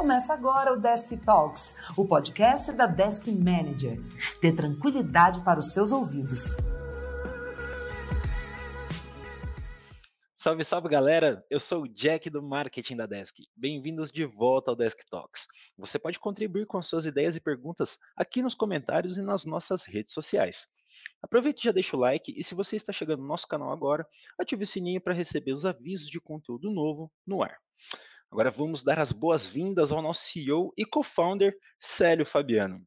Começa agora o Desk Talks, o podcast da Desk Manager. Dê tranquilidade para os seus ouvidos. Salve, salve galera! Eu sou o Jack do marketing da Desk. Bem-vindos de volta ao Desk Talks. Você pode contribuir com suas ideias e perguntas aqui nos comentários e nas nossas redes sociais. Aproveite e já deixa o like e se você está chegando no nosso canal agora, ative o sininho para receber os avisos de conteúdo novo no ar. Agora vamos dar as boas-vindas ao nosso CEO e co-founder, Célio Fabiano.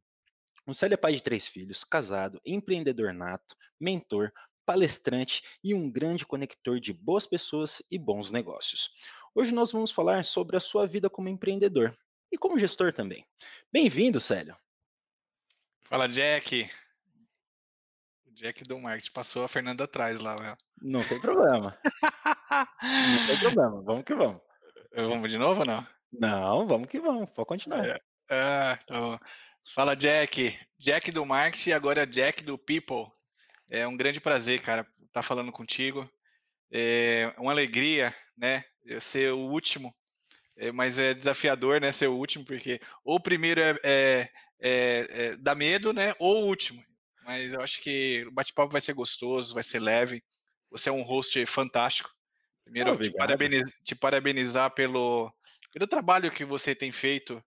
O Célio é pai de três filhos, casado, empreendedor nato, mentor, palestrante e um grande conector de boas pessoas e bons negócios. Hoje nós vamos falar sobre a sua vida como empreendedor e como gestor também. Bem-vindo, Célio. Fala, Jack. O Jack do marketing passou a Fernanda atrás lá. Meu. Não tem problema. não tem problema. Vamos que vamos. Vamos de novo ou não? Não, vamos que vamos. Pode continuar. É, é, então, fala, Jack. Jack do marketing e agora Jack do people. É um grande prazer, cara, estar tá falando contigo. É uma alegria, né, ser o último, é, mas é desafiador, né, ser o último, porque ou o primeiro é, é, é, é dá medo, né, ou o último. Mas eu acho que o bate-papo vai ser gostoso, vai ser leve. Você é um host fantástico. Primeiro, te, parabenizar, te parabenizar pelo, pelo trabalho que você tem feito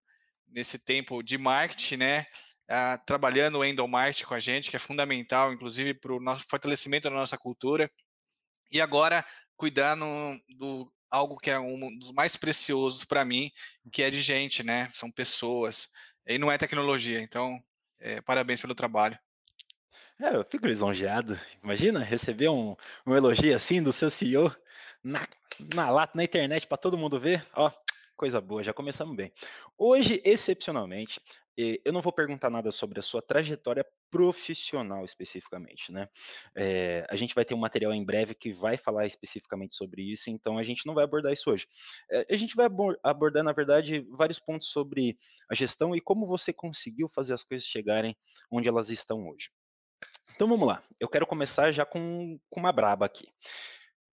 nesse tempo de marketing, né? uh, trabalhando o endomarketing com a gente, que é fundamental, inclusive, para o nosso fortalecimento da nossa cultura. E agora, cuidando do algo que é um dos mais preciosos para mim, que é de gente, né? São pessoas. E não é tecnologia. Então, é, parabéns pelo trabalho. É, eu fico lisonjeado. Imagina receber um, um elogio assim do seu CEO na, na lata, na internet, para todo mundo ver. Ó, coisa boa, já começamos bem. Hoje, excepcionalmente, eu não vou perguntar nada sobre a sua trajetória profissional especificamente, né? É, a gente vai ter um material em breve que vai falar especificamente sobre isso, então a gente não vai abordar isso hoje. É, a gente vai abordar, na verdade, vários pontos sobre a gestão e como você conseguiu fazer as coisas chegarem onde elas estão hoje. Então vamos lá, eu quero começar já com, com uma braba aqui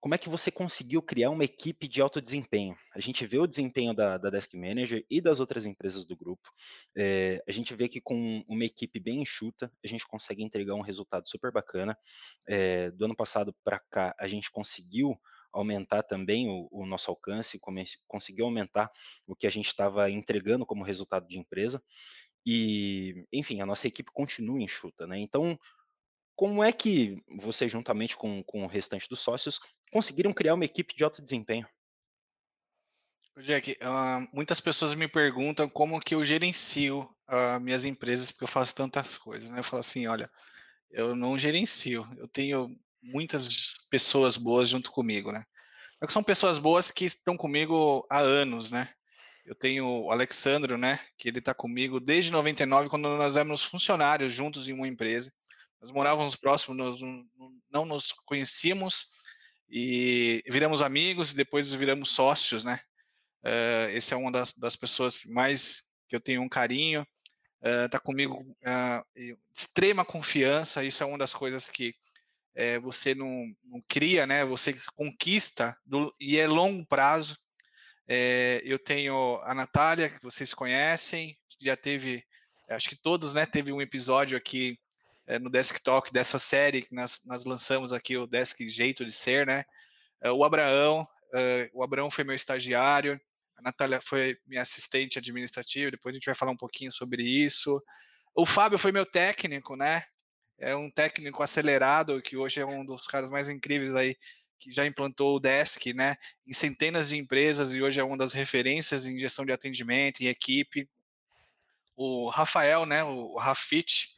como é que você conseguiu criar uma equipe de alto desempenho? A gente vê o desempenho da, da Desk Manager e das outras empresas do grupo. É, a gente vê que com uma equipe bem enxuta, a gente consegue entregar um resultado super bacana. É, do ano passado para cá, a gente conseguiu aumentar também o, o nosso alcance, conseguiu aumentar o que a gente estava entregando como resultado de empresa. E, enfim, a nossa equipe continua enxuta, né? Então, como é que você, juntamente com, com o restante dos sócios, conseguiram criar uma equipe de alto desempenho? Jack, uh, muitas pessoas me perguntam como que eu gerencio uh, minhas empresas, porque eu faço tantas coisas, né? Eu falo assim, olha, eu não gerencio, eu tenho muitas pessoas boas junto comigo, né? São pessoas boas que estão comigo há anos, né? Eu tenho o Alexandro, né? Que ele está comigo desde 99, quando nós éramos funcionários juntos em uma empresa. Nós morávamos próximos, nós não nos conhecíamos e viramos amigos e depois viramos sócios, né? Uh, esse é uma das, das, pessoas mais que eu tenho um carinho, está uh, comigo uh, extrema confiança, isso é uma das coisas que é, você não, não, cria, né? Você conquista do, e é longo prazo. Eu tenho a Natália, que vocês conhecem, já teve, acho que todos, né? Teve um episódio aqui é, no desktop dessa série que nós, nós lançamos aqui, o Desk Jeito de Ser, né? É, o Abraão, é, o Abraão foi meu estagiário, a Natália foi minha assistente administrativa, depois a gente vai falar um pouquinho sobre isso. O Fábio foi meu técnico, né? É um técnico acelerado, que hoje é um dos caras mais incríveis aí, que já implantou o Desk, né? Em centenas de empresas e hoje é uma das referências em gestão de atendimento, em equipe. O Rafael, né? O Rafit,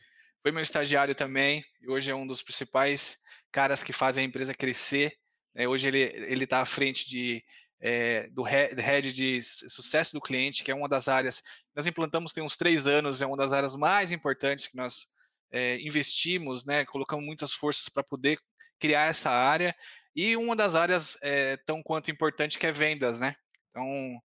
foi meu estagiário também, e hoje é um dos principais caras que fazem a empresa crescer. Né? Hoje ele está à frente de, é, do head de sucesso do cliente, que é uma das áreas, nós implantamos tem uns três anos, é uma das áreas mais importantes que nós é, investimos, né? colocamos muitas forças para poder criar essa área, e uma das áreas é, tão quanto importante que é vendas, né? Então,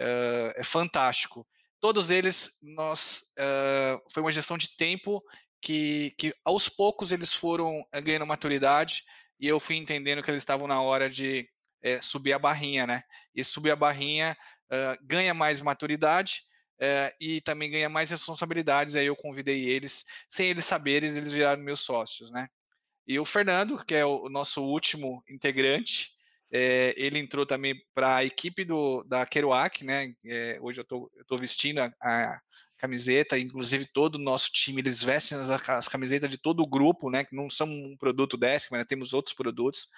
é, é fantástico. Todos eles, nós, uh, foi uma gestão de tempo que, que aos poucos eles foram eh, ganhando maturidade e eu fui entendendo que eles estavam na hora de é, subir a barrinha, né? E subir a barrinha uh, ganha mais maturidade é, e também ganha mais responsabilidades. Aí eu convidei eles, sem eles saberem, eles viraram meus sócios, né? E o Fernando, que é o nosso último integrante, é, ele entrou também para a equipe do, da Kerouac, né? É, hoje eu estou vestindo a, a, camiseta, inclusive todo o nosso time, eles vestem as, as, camisetas de todo o grupo, né? Que não são um produto décimo, né? Temos outros produtos.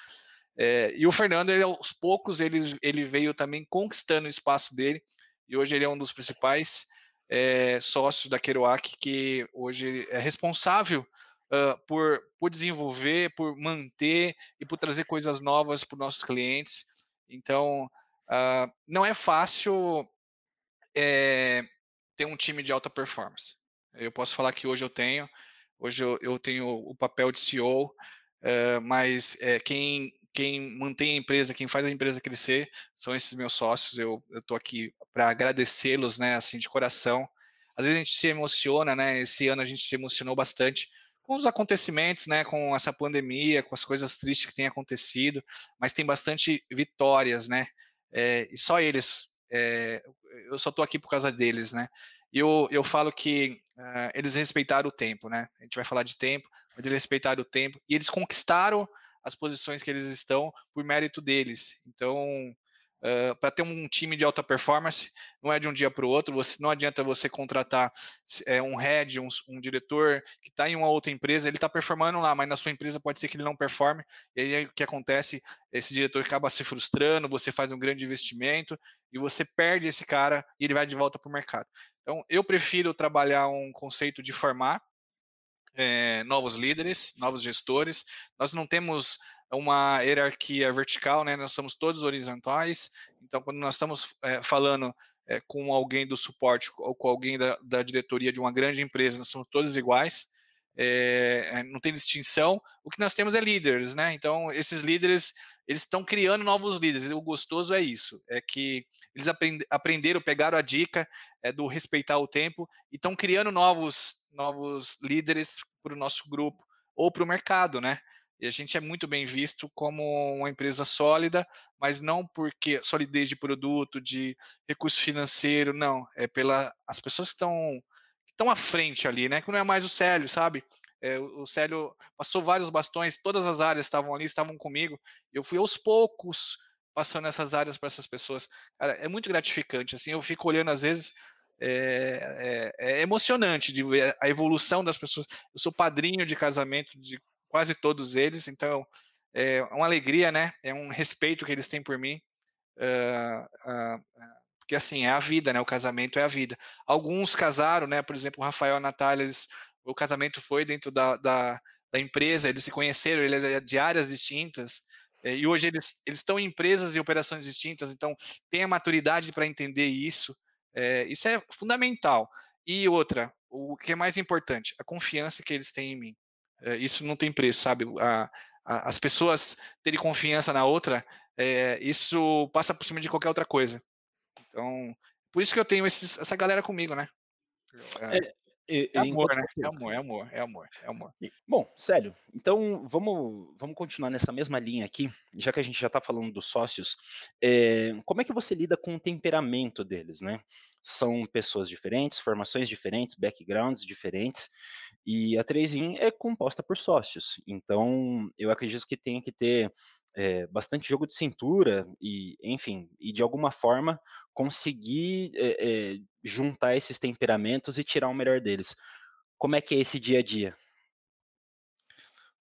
É, e o Fernando, ele, aos poucos, ele, ele veio também conquistando o espaço dele e hoje ele é um dos principais sócios da Kerouac, que hoje é responsável uh, por, por desenvolver, por manter e por trazer coisas novas para os nossos clientes. Então, uh, não é fácil é, ter um time de alta performance. Eu posso falar que hoje eu tenho, hoje eu, eu tenho o papel de CEO, uh, mas é, quem quem mantém a empresa, quem faz a empresa crescer, são esses meus sócios. Eu estou aqui para agradecê-los, né, assim, de coração. Às vezes a gente se emociona, né? Esse ano a gente se emocionou bastante com os acontecimentos, né, com essa pandemia, com as coisas tristes que têm acontecido, mas tem bastante vitórias, né? É, e só eles, é, eu só estou aqui por causa deles, né? E eu, eu falo que uh, eles respeitaram o tempo, né? A gente vai falar de tempo, mas eles respeitaram o tempo e eles conquistaram as posições que eles estão por mérito deles. Então, uh, para ter um time de alta performance, não é de um dia para o outro, você, não adianta você contratar é, um head, um, um diretor que está em uma outra empresa, ele está performando lá, mas na sua empresa pode ser que ele não performe, e aí o que acontece? Esse diretor acaba se frustrando, você faz um grande investimento e você perde esse cara e ele vai de volta para o mercado. Então, eu prefiro trabalhar um conceito de formar, é, novos líderes, novos gestores. Nós não temos uma hierarquia vertical, né? Nós somos todos horizontais. Então, quando nós estamos é, falando é, com alguém do suporte ou com alguém da, da, diretoria de uma grande empresa, nós somos todos iguais. não tem distinção. O que nós temos é líderes, né? Então, esses líderes eles estão criando novos líderes. O gostoso é isso, é que eles aprend aprenderam, pegaram a dica é, do respeitar o tempo e estão criando novos, novos líderes para o nosso grupo ou para o mercado, né? E a gente é muito bem visto como uma empresa sólida, mas não porque solidez de produto, de recurso financeiro, não. É pela as pessoas que estão estão à frente ali, né? Que não é mais o Célio, sabe? É, o Célio passou vários bastões, todas as áreas estavam ali, estavam comigo. Eu fui aos poucos passando essas áreas para essas pessoas. Cara, é muito gratificante. Assim, eu fico olhando às vezes. É, é, é, emocionante de ver a evolução das pessoas. Eu sou padrinho de casamento de quase todos eles, então é uma alegria, né? É um respeito que eles têm por mim. Uh, uh, porque assim é a vida, né? O casamento é a vida. Alguns casaram, né? Por exemplo, o Rafael e a Natália, eles o casamento foi dentro da, da, da empresa, eles se conheceram, ele é de áreas distintas, é, e hoje eles, eles estão em empresas e operações distintas, então tem a maturidade para entender isso, é, isso é fundamental. E outra, o que é mais importante, a confiança que eles têm em mim. É, isso não tem preço, sabe? A, a, as pessoas terem confiança na outra, é, isso passa por cima de qualquer outra coisa. Então, por isso que eu tenho esses, essa galera comigo, né? É, é amor, né? É amor, é amor, é amor, é amor. Bom, sério, então vamos, vamos continuar nessa mesma linha aqui, já que a gente já está falando dos sócios, é, como é que você lida com o temperamento deles, né? São pessoas diferentes, formações diferentes, backgrounds diferentes, e a Trezin é composta por sócios, então eu acredito que tem que ter é, bastante jogo de cintura e, enfim, e de alguma forma conseguir é, é, juntar esses temperamentos e tirar o melhor deles. Como é que é esse dia a dia?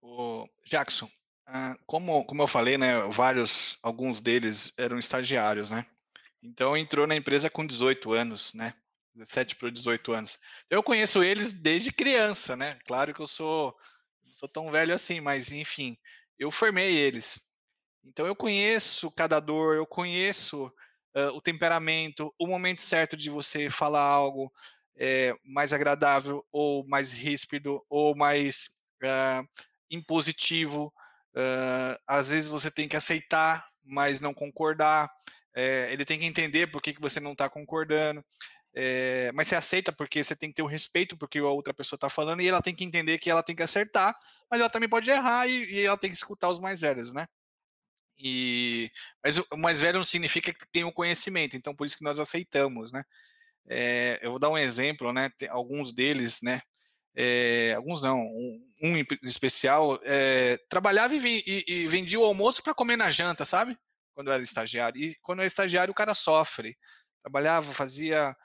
O Jackson, ah, como, como eu falei, né, vários, alguns deles eram estagiários, né? Então entrou na empresa com 18 anos, né? 17 para 18 anos. Eu conheço eles desde criança, né? Claro que eu sou não sou tão velho assim, mas enfim, eu formei eles. Então eu conheço cada dor, eu conheço uh, o temperamento, o momento certo de você falar algo é, mais agradável ou mais ríspido ou mais uh, impositivo. Uh, às vezes você tem que aceitar, mas não concordar. É, ele tem que entender por que, que você não está concordando. É, mas você aceita porque você tem que ter o respeito porque a outra pessoa está falando e ela tem que entender que ela tem que acertar, mas ela também pode errar e, e ela tem que escutar os mais velhos, né? E, mas o mais velho não significa que tem o conhecimento, então por isso que nós aceitamos, né? É, eu vou dar um exemplo, né? Tem alguns deles, né? É, alguns não, um, um em especial, é, trabalhava e, e, e, vendia o almoço para comer na janta, sabe? Quando era estagiário. E quando é estagiário, o cara sofre. Trabalhava, fazia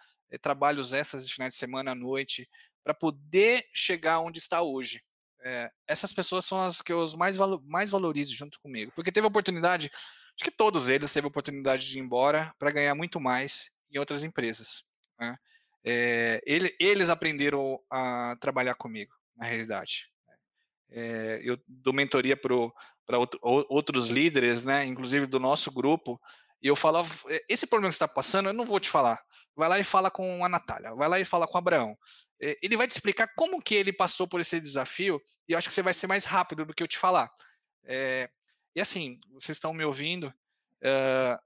trabalhos extras de final de semana à noite, para poder chegar onde está hoje. É, essas pessoas são as que eu mais, valo, mais valorizo junto comigo, porque teve oportunidade, acho que todos eles teve oportunidade de ir embora para ganhar muito mais em outras empresas. Né? É, ele, eles aprenderam a trabalhar comigo, na realidade. É, eu dou mentoria para outro, outros líderes, né, inclusive do nosso grupo, e eu falava, esse problema que você está passando, eu não vou te falar. Vai lá e fala com a Natália, vai lá e fala com o Abraão. Ele vai te explicar como que ele passou por esse desafio, e eu acho que você vai ser mais rápido do que eu te falar. É, e assim, vocês estão me ouvindo, uh,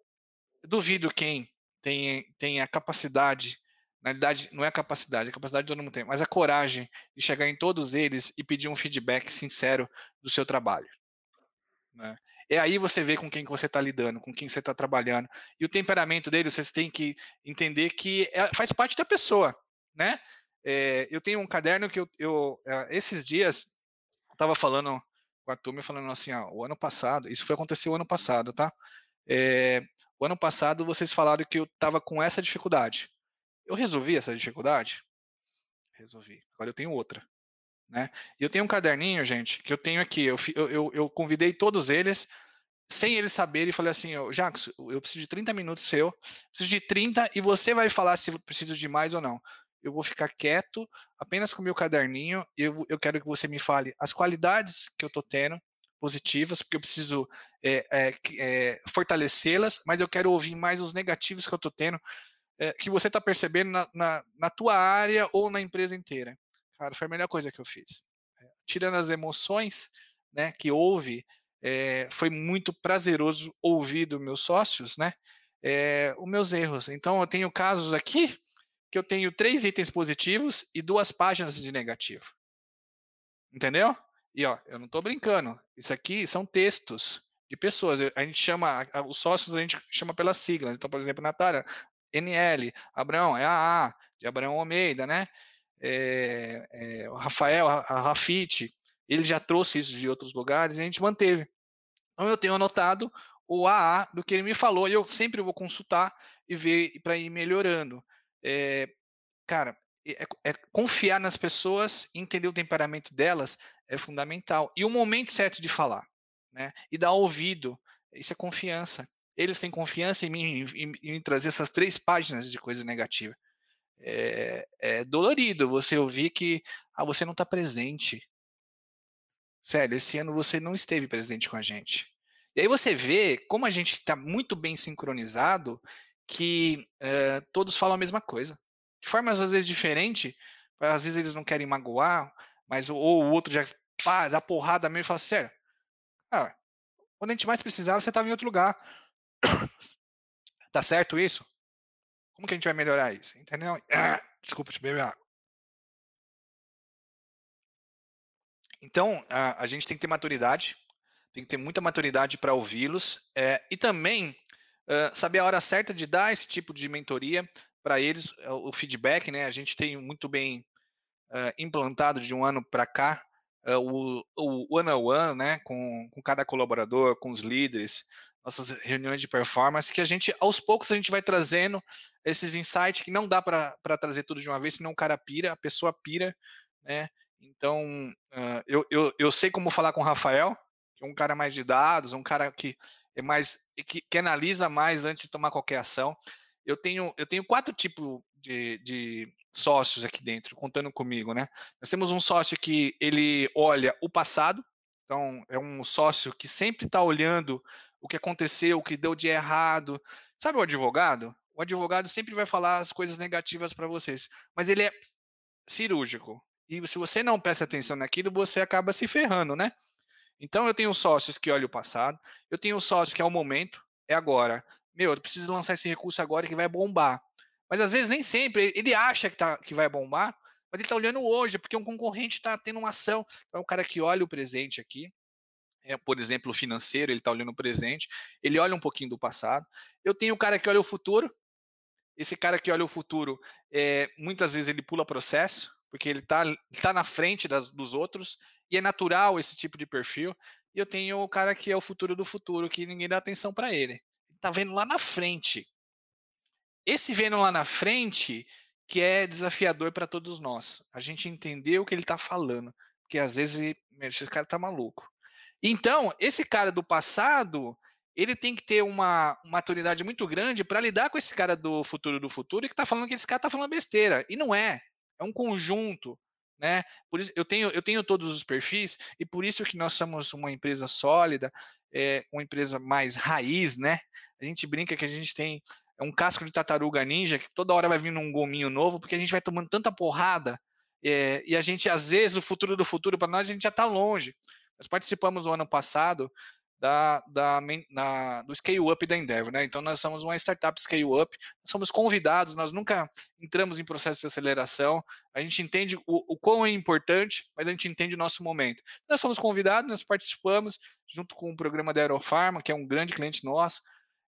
duvido quem tem, tem a capacidade na verdade, não é a capacidade, a capacidade todo mundo tem, mas a coragem de chegar em todos eles e pedir um feedback sincero do seu trabalho. Né? É aí você vê com quem que você está lidando, com quem você está trabalhando. E o temperamento dele, vocês têm que entender que é, faz parte da pessoa, né? É, eu tenho um caderno que eu, eu é, esses dias estava falando com a turma, falando assim, ó, o ano passado, isso foi acontecer o ano passado, tá? É, o ano passado vocês falaram que eu estava com essa dificuldade. Eu resolvi essa dificuldade? Resolvi. Agora eu tenho outra. Né? Eu tenho um caderninho, gente, que eu tenho aqui. Eu, eu, eu convidei todos eles, sem eles saberem, e falei assim: Jacques, eu preciso de 30 minutos seu, preciso de 30 e você vai falar se eu preciso de mais ou não. Eu vou ficar quieto, apenas com o meu caderninho, eu, eu quero que você me fale as qualidades que eu estou tendo, positivas, porque eu preciso é, é, é, fortalecê-las, mas eu quero ouvir mais os negativos que eu estou tendo, é, que você está percebendo na, na, na, tua área ou na empresa inteira. Cara, foi a melhor coisa que eu fiz. É, tirando as emoções né, que houve, é, foi muito prazeroso ouvir dos meus sócios né, os meus erros. Então, eu tenho casos aqui que eu tenho três itens positivos e duas páginas de negativo. Entendeu? E ó, eu não estou brincando. Isso aqui são textos de pessoas. A gente chama, os sócios a gente chama pela sigla. Então, por exemplo, Natália, NL, Abraão, é AA, de Abraão Almeida, né? É, é, o Rafael, a, Rafite, ele já trouxe isso de outros lugares e a gente manteve. Então eu tenho anotado o AA do que ele me falou e eu sempre vou consultar e ver para ir melhorando. É, cara, é, é, confiar nas pessoas, entender o temperamento delas é fundamental. E o momento certo de falar, né? E dar ouvido, isso é confiança eles têm confiança em mim, em, em trazer essas três páginas de coisa negativa. É, é dolorido você ouvir que ah, você não está presente. Sério, esse ano você não esteve presente com a gente. E aí você vê como a gente está muito bem sincronizado que uh, todos falam a mesma coisa. De formas às vezes diferentes, às vezes eles não querem magoar, mas ou o outro já pá, dá porrada mesmo e fala, sério, ah, quando a gente mais precisava, você estava em outro lugar. Tá certo isso? Como que a gente vai melhorar isso? Entendeu? Desculpa, te beber água. Então, a, a, gente tem que ter maturidade, tem que ter muita maturidade para ouvi-los é, e também uh, saber a hora certa de dar esse tipo de mentoria para eles, o feedback, né? A gente tem muito bem uh, implantado de um ano para cá o, o one-on-one, né? Com, com cada colaborador, com os líderes, nossas reuniões de performance, que a gente, aos poucos, a gente vai trazendo esses insights que não dá para trazer tudo de uma vez, senão o cara pira, a pessoa pira, né? Então, uh, eu, eu, eu sei como falar com o Rafael, que é um cara mais de dados, um cara que é mais que, que analisa mais antes de tomar qualquer ação. Eu tenho, eu tenho quatro tipos de, de sócios aqui dentro, contando comigo, né? Nós temos um sócio que ele olha o passado, então é um sócio que sempre está olhando o que aconteceu, o que deu de errado. Sabe o advogado? O advogado sempre vai falar as coisas negativas para vocês, mas ele é cirúrgico. E se você não presta atenção naquilo, você acaba se ferrando, né? Então eu tenho sócios que olham o passado, eu tenho sócios que é o momento, é agora. Meu, eu preciso lançar esse recurso agora que vai bombar. Mas às vezes nem sempre, ele acha que, tá, que vai bombar, mas ele está olhando hoje, porque um concorrente está tendo uma ação. É um cara que olha o presente aqui, é, por exemplo, financeiro, ele está olhando o presente, ele olha um pouquinho do passado. Eu tenho o cara que olha o futuro, esse cara que olha o futuro, é, muitas vezes ele pula processo, porque ele está tá na frente das, dos outros, e é natural esse tipo de perfil. E eu tenho o cara que é o futuro do futuro, que ninguém dá atenção para ele. Ele tá vendo lá na frente. Esse vendo lá na frente que é desafiador para todos nós. A gente entender o que ele está falando, porque às vezes esse cara tá maluco. Então, esse cara do passado, ele tem que ter uma, maturidade muito grande para lidar com esse cara do futuro do futuro e que está falando que esse cara está falando besteira. E não é. É um conjunto né? Por isso eu tenho eu tenho todos os perfis e por isso que nós somos uma empresa sólida, é, uma empresa mais raiz, né? A gente brinca que a gente tem é um casco de tartaruga ninja que toda hora vai vindo um gominho novo porque a gente vai tomando tanta porrada é, e a gente às vezes o futuro do futuro para nós a gente já está longe. Nós participamos no ano passado da, da, na, do Scale Up da Endeavor, né? Então nós somos uma startup Scale Up, somos convidados, nós nunca entramos em processo de aceleração, a gente entende o, o quão é importante, mas a gente entende o nosso momento. Nós somos convidados, nós participamos junto com o programa da Aerofarma, que é um grande cliente nosso,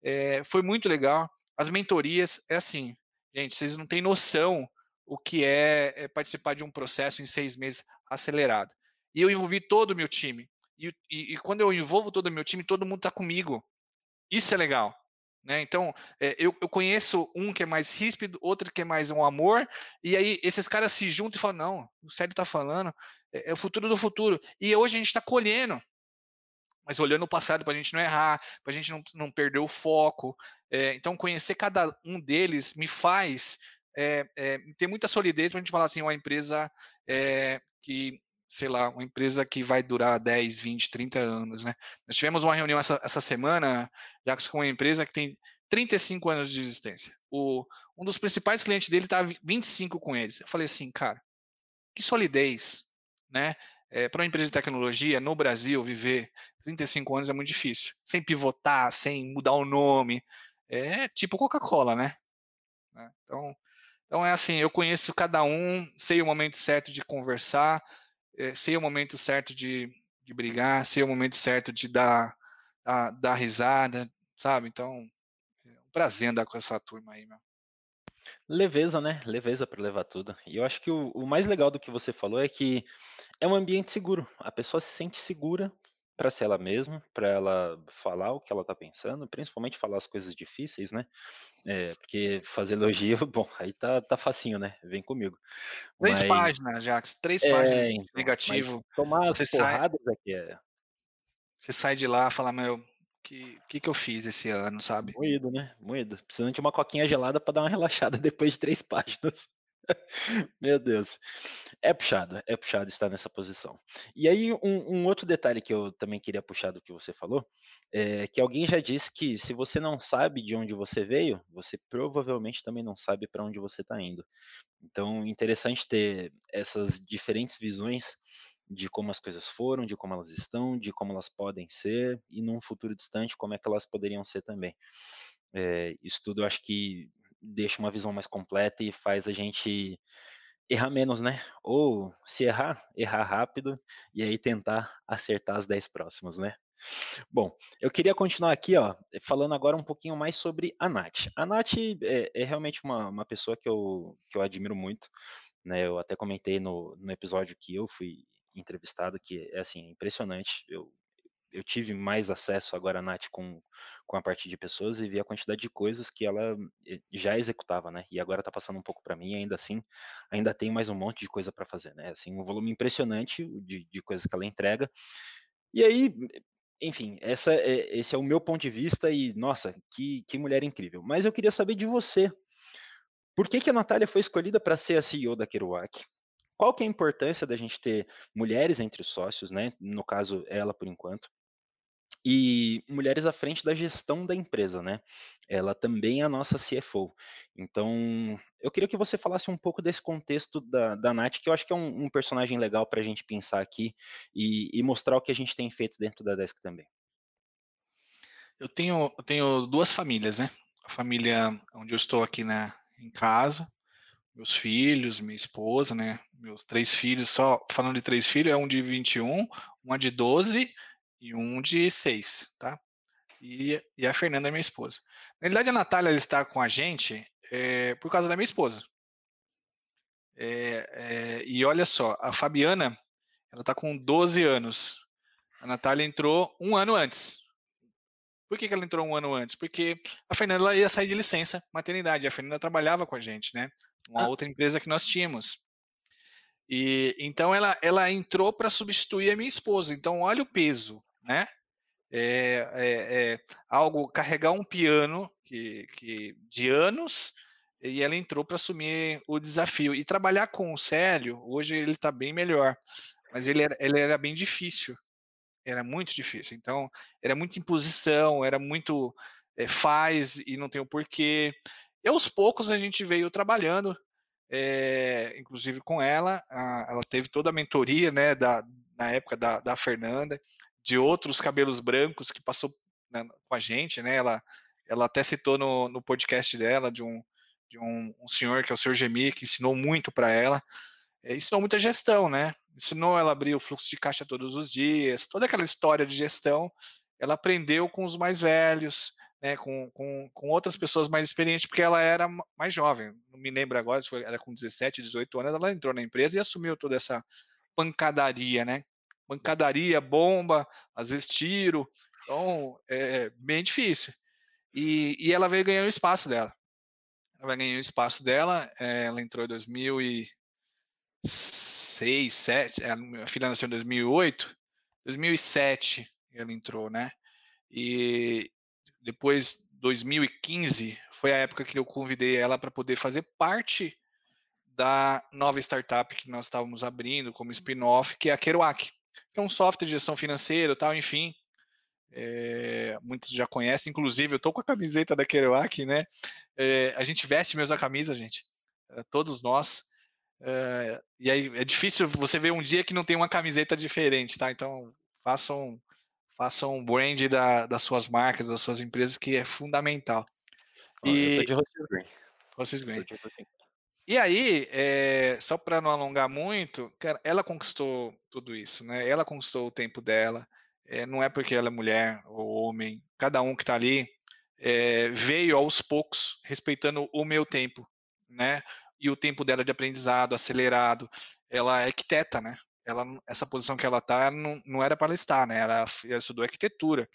é, foi muito legal. As mentorias, é assim, gente, vocês não têm noção o que é, é participar de um processo em seis meses acelerado. E eu envolvi todo o meu time. E, e, e, quando eu envolvo todo o meu time, todo mundo está comigo. Isso é legal. Né? Então, é, eu, eu, conheço um que é mais ríspido, outro que é mais um amor, e aí esses caras se juntam e falam: não, o Sérgio está falando, é, é, o futuro do futuro. E hoje a gente está colhendo, mas olhando o passado para a gente não errar, para a gente não, não perder o foco. É, então, conhecer cada um deles me faz é, é, ter muita solidez para a gente falar assim: uma empresa é, que sei lá, uma empresa que vai durar 10, 20, 30 anos, né? Nós tivemos uma reunião essa, essa semana, já com uma empresa que tem 35 anos de existência. O, um dos principais clientes dele está 25 com eles. Eu falei assim, cara, que solidez, né? É, para uma empresa de tecnologia no Brasil viver 35 anos é muito difícil, sem pivotar, sem mudar o nome, é tipo Coca-Cola, né? né? Então, então é assim, eu conheço cada um, sei o momento certo de conversar, é, sei o momento certo de, de brigar, sei o momento certo de dar, dar, dar risada, sabe? Então, é um prazer andar com essa turma aí, meu. Leveza, né? Leveza para levar tudo. E eu acho que o, o, mais legal do que você falou é que é um ambiente seguro. A pessoa se sente segura para ser ela mesma, para ela falar o que ela está pensando, principalmente falar as coisas difíceis, né? É, porque fazer elogio, bom, aí tá, tá facinho, né? Vem comigo. Três mas, páginas, Jax, três é, páginas então, negativo. Tomar você porradas sai, aqui é. Você sai de lá e fala, meu, que, que que eu fiz esse ano, sabe? Moído, né? Moído. Precisando de uma coquinha gelada para dar uma relaxada depois de três páginas. Meu Deus. É puxado, é puxado estar nessa posição. E aí, um, um, outro detalhe que eu também queria puxar do que você falou, é que alguém já disse que se você não sabe de onde você veio, você provavelmente também não sabe para onde você está indo. Então, interessante ter essas diferentes visões de como as coisas foram, de como elas estão, de como elas podem ser, e num futuro distante, como é que elas poderiam ser também. É, isso tudo eu acho que deixa uma visão mais completa e faz a gente errar menos, né? Ou se errar, errar rápido e aí tentar acertar as 10 próximas, né? Bom, eu queria continuar aqui, ó, falando agora um pouquinho mais sobre a Nath. A Nath é, é realmente uma, uma pessoa que eu, que eu admiro muito, né? Eu até comentei no, no episódio que eu fui entrevistado, que é assim, impressionante. Eu eu tive mais acesso agora, Nath, com, com a parte de pessoas e vi a quantidade de coisas que ela eh, já executava, né? E agora está passando um pouco para mim, ainda assim, ainda tem mais um monte de coisa para fazer, né? Assim, um volume impressionante de, de coisas que ela entrega. E aí, enfim, essa é, esse é o meu ponto de vista e, nossa, que, que mulher incrível. Mas eu queria saber de você. Por que, que a Natália foi escolhida para ser a CEO da Kerouac? Qual que é a importância da gente ter mulheres entre os sócios, né? No caso, ela por enquanto e mulheres à frente da gestão da empresa, né? Ela também é a nossa CFO. Então, eu queria que você falasse um pouco desse contexto da, da Nath, que eu acho que é um, um personagem legal para a gente pensar aqui e, e, mostrar o que a gente tem feito dentro da Desk também. Eu tenho, eu tenho duas famílias, né? A família onde eu estou aqui na, em casa, meus filhos, minha esposa, né? Meus três filhos, só falando de três filhos, é um de 21, uma de 12 e um de seis, tá? E, e a Fernanda é minha esposa. Na realidade, a Natália está com a gente é, por causa da minha esposa. É, é, e olha só, a Fabiana, ela está com 12 anos. A Natália entrou um ano antes. Por que, que ela entrou um ano antes? Porque a Fernanda ia sair de licença maternidade. A Fernanda trabalhava com a gente, né? Uma ah. outra empresa que nós tínhamos. E então ela, ela entrou para substituir a minha esposa. Então olha o peso, né? É, é, é algo carregar um piano que, que de anos e ela entrou para assumir o desafio e trabalhar com o Célio. Hoje ele está bem melhor, mas ele era, ele era bem difícil era muito difícil. Então, era muita imposição, era muito é, faz e não tem o porquê. E aos poucos a gente veio trabalhando, é, inclusive com ela, a, ela teve toda a mentoria, né, da, na época da, da Fernanda, de outros cabelos brancos que passou né, com a gente, né, ela, ela até citou no, no podcast dela de um, de um, um senhor que é o senhor Gemi, que ensinou muito para ela, é, ensinou muita gestão, né, ensinou ela a abrir o fluxo de caixa todos os dias, toda aquela história de gestão, ela aprendeu com os mais velhos, né, com, com, com outras pessoas mais experientes, porque ela era mais jovem, não me lembro agora, se foi, era com 17, 18 anos, ela entrou na empresa e assumiu toda essa pancadaria, né? Pancadaria, bomba, às vezes tiro, então é bem difícil. E, e ela veio ganhar o espaço dela. Ela ganhou o espaço dela, é, ela entrou em 2000 e 2006, 7, a filha nasceu em 2008, 2007 ela entrou, né? E depois 2015 foi a época que eu convidei ela para poder fazer parte da nova startup que nós estávamos abrindo como spin-off, que é a Kerouac, é um software de gestão financeira, tal, enfim. É, muitos já conhecem, inclusive eu estou com a camiseta da Kerouac, né? É, a gente veste mesmo a camisa, gente. É, todos nós. E aí é difícil você ver um dia que não tem uma camiseta diferente, tá? Então façam façam um brand da, das suas marcas, das suas empresas, que é fundamental. e Rosses Green. E aí, é, só para não alongar muito, cara, ela conquistou tudo isso, né? Ela conquistou o tempo dela. É, não é porque ela é mulher ou homem. Cada um que está ali é, veio aos poucos, respeitando o meu tempo, né? e o tempo dela de aprendizado acelerado, ela é arquiteta, né? Ela, essa posição que ela está não, não era para ela estar, né? Ela, ela estudou arquitetura.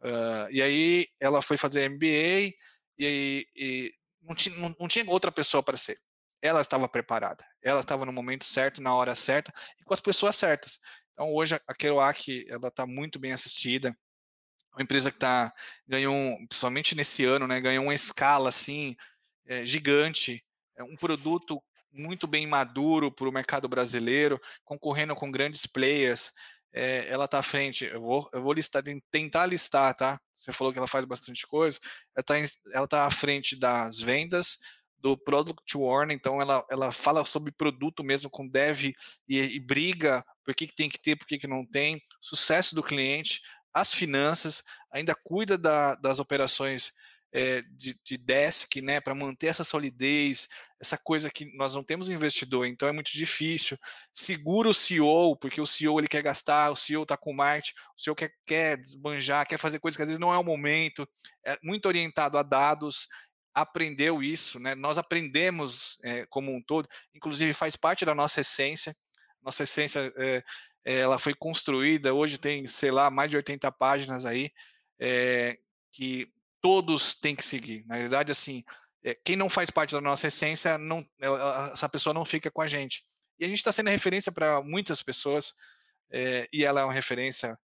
Uh, e aí ela foi fazer MBA e, e não, não, não tinha outra pessoa para ser. Ela estava preparada, ela estava no momento certo, na hora certa e com as pessoas certas. Então hoje a Kerouac ela está muito bem assistida. Uma empresa que tá ganhou, principalmente nesse ano, né, ganhou uma escala assim é, gigante é um produto muito bem maduro para o mercado brasileiro, concorrendo com grandes players. É, ela está à frente, eu vou, eu vou listar, tentar listar, tá? Você falou que ela faz bastante coisa. Ela está ela tá à frente das vendas, do Product Warning, então ela, ela fala sobre produto mesmo com dev e, e briga por que, que tem que ter, por que, que não tem, sucesso do cliente, as finanças, ainda cuida da, das operações é, de, de, desk, né, para manter essa solidez, essa coisa que nós não temos investidor, então é muito difícil. Segura o CEO, porque o CEO ele quer gastar, o CEO está com marketing, o CEO quer, quer desbanjar, quer fazer coisas que às vezes não é o momento, é muito orientado a dados, aprendeu isso, né? Nós aprendemos é, como um todo, inclusive faz parte da nossa essência. Nossa essência, é, ela foi construída, hoje tem, sei lá, mais de 80 páginas aí, é, que todos têm que seguir. Na verdade, assim, quem não faz parte da nossa essência, não, essa pessoa não fica com a gente. E a gente está sendo referência para muitas pessoas, e ela é uma referência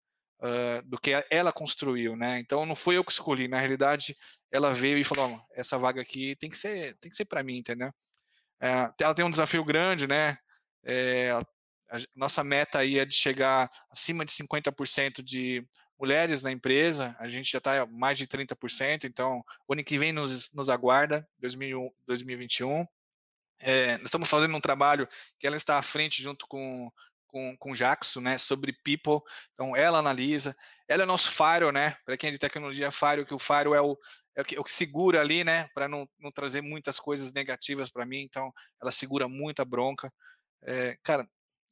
uh, do que ela construiu, né? Então não foi eu que escolhi, na realidade, ela veio e falou: essa vaga aqui tem que ser, tem que ser para mim, entendeu? É, ela tem um desafio grande, né? É, a nossa meta aí é de chegar acima de 50% de mulheres na empresa, a gente já está mais de 30%, então o ano que vem nos, nos aguarda, 2000, 2021. É, nós estamos fazendo um trabalho que ela está à frente junto com, com, com Jackson, né, sobre people, então ela analisa, ela é nosso faro, né, para quem é de tecnologia, faro, que o faro é o, é o, que, é o que segura ali, né, para não, não trazer muitas coisas negativas para mim, então ela segura muita bronca, é, cara,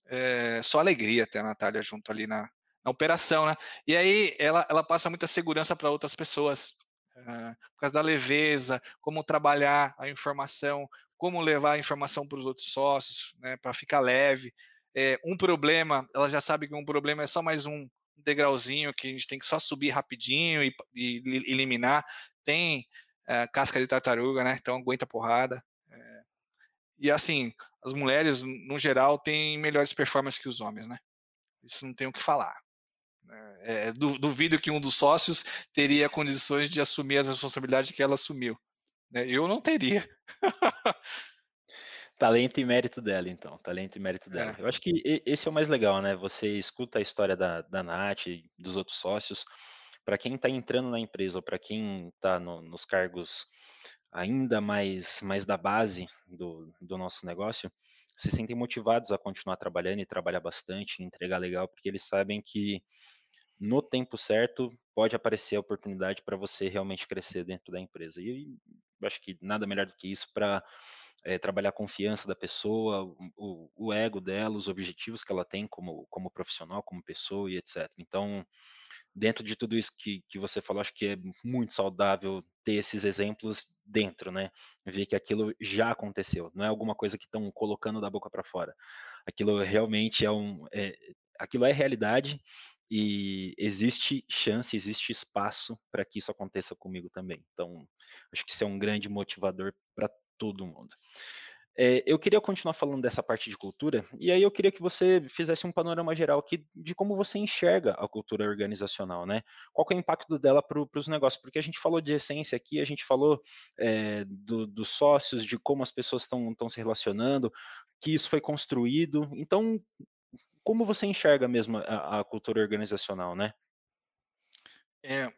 é, só alegria ter a Natália junto ali na, na operação, né? E aí ela, ela passa muita segurança para outras pessoas. uh, por causa da leveza, como trabalhar a informação, como levar a informação para os outros sócios, né, para ficar leve. É, um problema, ela já sabe que um problema é só mais um degrauzinho que a gente tem que só subir rapidinho e, e, eliminar. Tem é, casca de tartaruga, né? Então aguenta porrada. É, e assim, as mulheres, no geral, têm melhores performances que os homens, né? Isso não tem o que falar. É, duvido que um dos sócios teria condições de assumir as responsabilidades que ela assumiu. Né? Eu não teria. Talento e mérito dela, então. Talento e mérito dela. É. Eu acho que esse é o mais legal, né? Você escuta a história da, da Nath e dos outros sócios. Para quem está entrando na empresa ou para quem está no, nos cargos ainda mais, mais da base do, do nosso negócio, se sentem motivados a continuar trabalhando e trabalhar bastante, entregar legal, porque eles sabem que no tempo certo pode aparecer a oportunidade para você realmente crescer dentro da empresa. E eu acho que nada melhor do que isso para é, trabalhar a confiança da pessoa, o, o, ego dela, os objetivos que ela tem como, como profissional, como pessoa e etc. Então, dentro de tudo isso que, que você falou, acho que é muito saudável ter esses exemplos dentro, né? Ver que aquilo já aconteceu, não é alguma coisa que estão colocando da boca para fora. Aquilo realmente é um. É, aquilo é realidade e existe chance, existe espaço para que isso aconteça comigo também. Então, acho que isso é um grande motivador para todo mundo. É, eu queria continuar falando dessa parte de cultura, e aí eu queria que você fizesse um panorama geral aqui de como você enxerga a cultura organizacional, né? Qual é o impacto dela para os negócios? Porque a gente falou de essência aqui, a gente falou é, do, dos sócios, de como as pessoas estão se relacionando, que isso foi construído. Então, como você enxerga mesmo a, a cultura organizacional, né? É,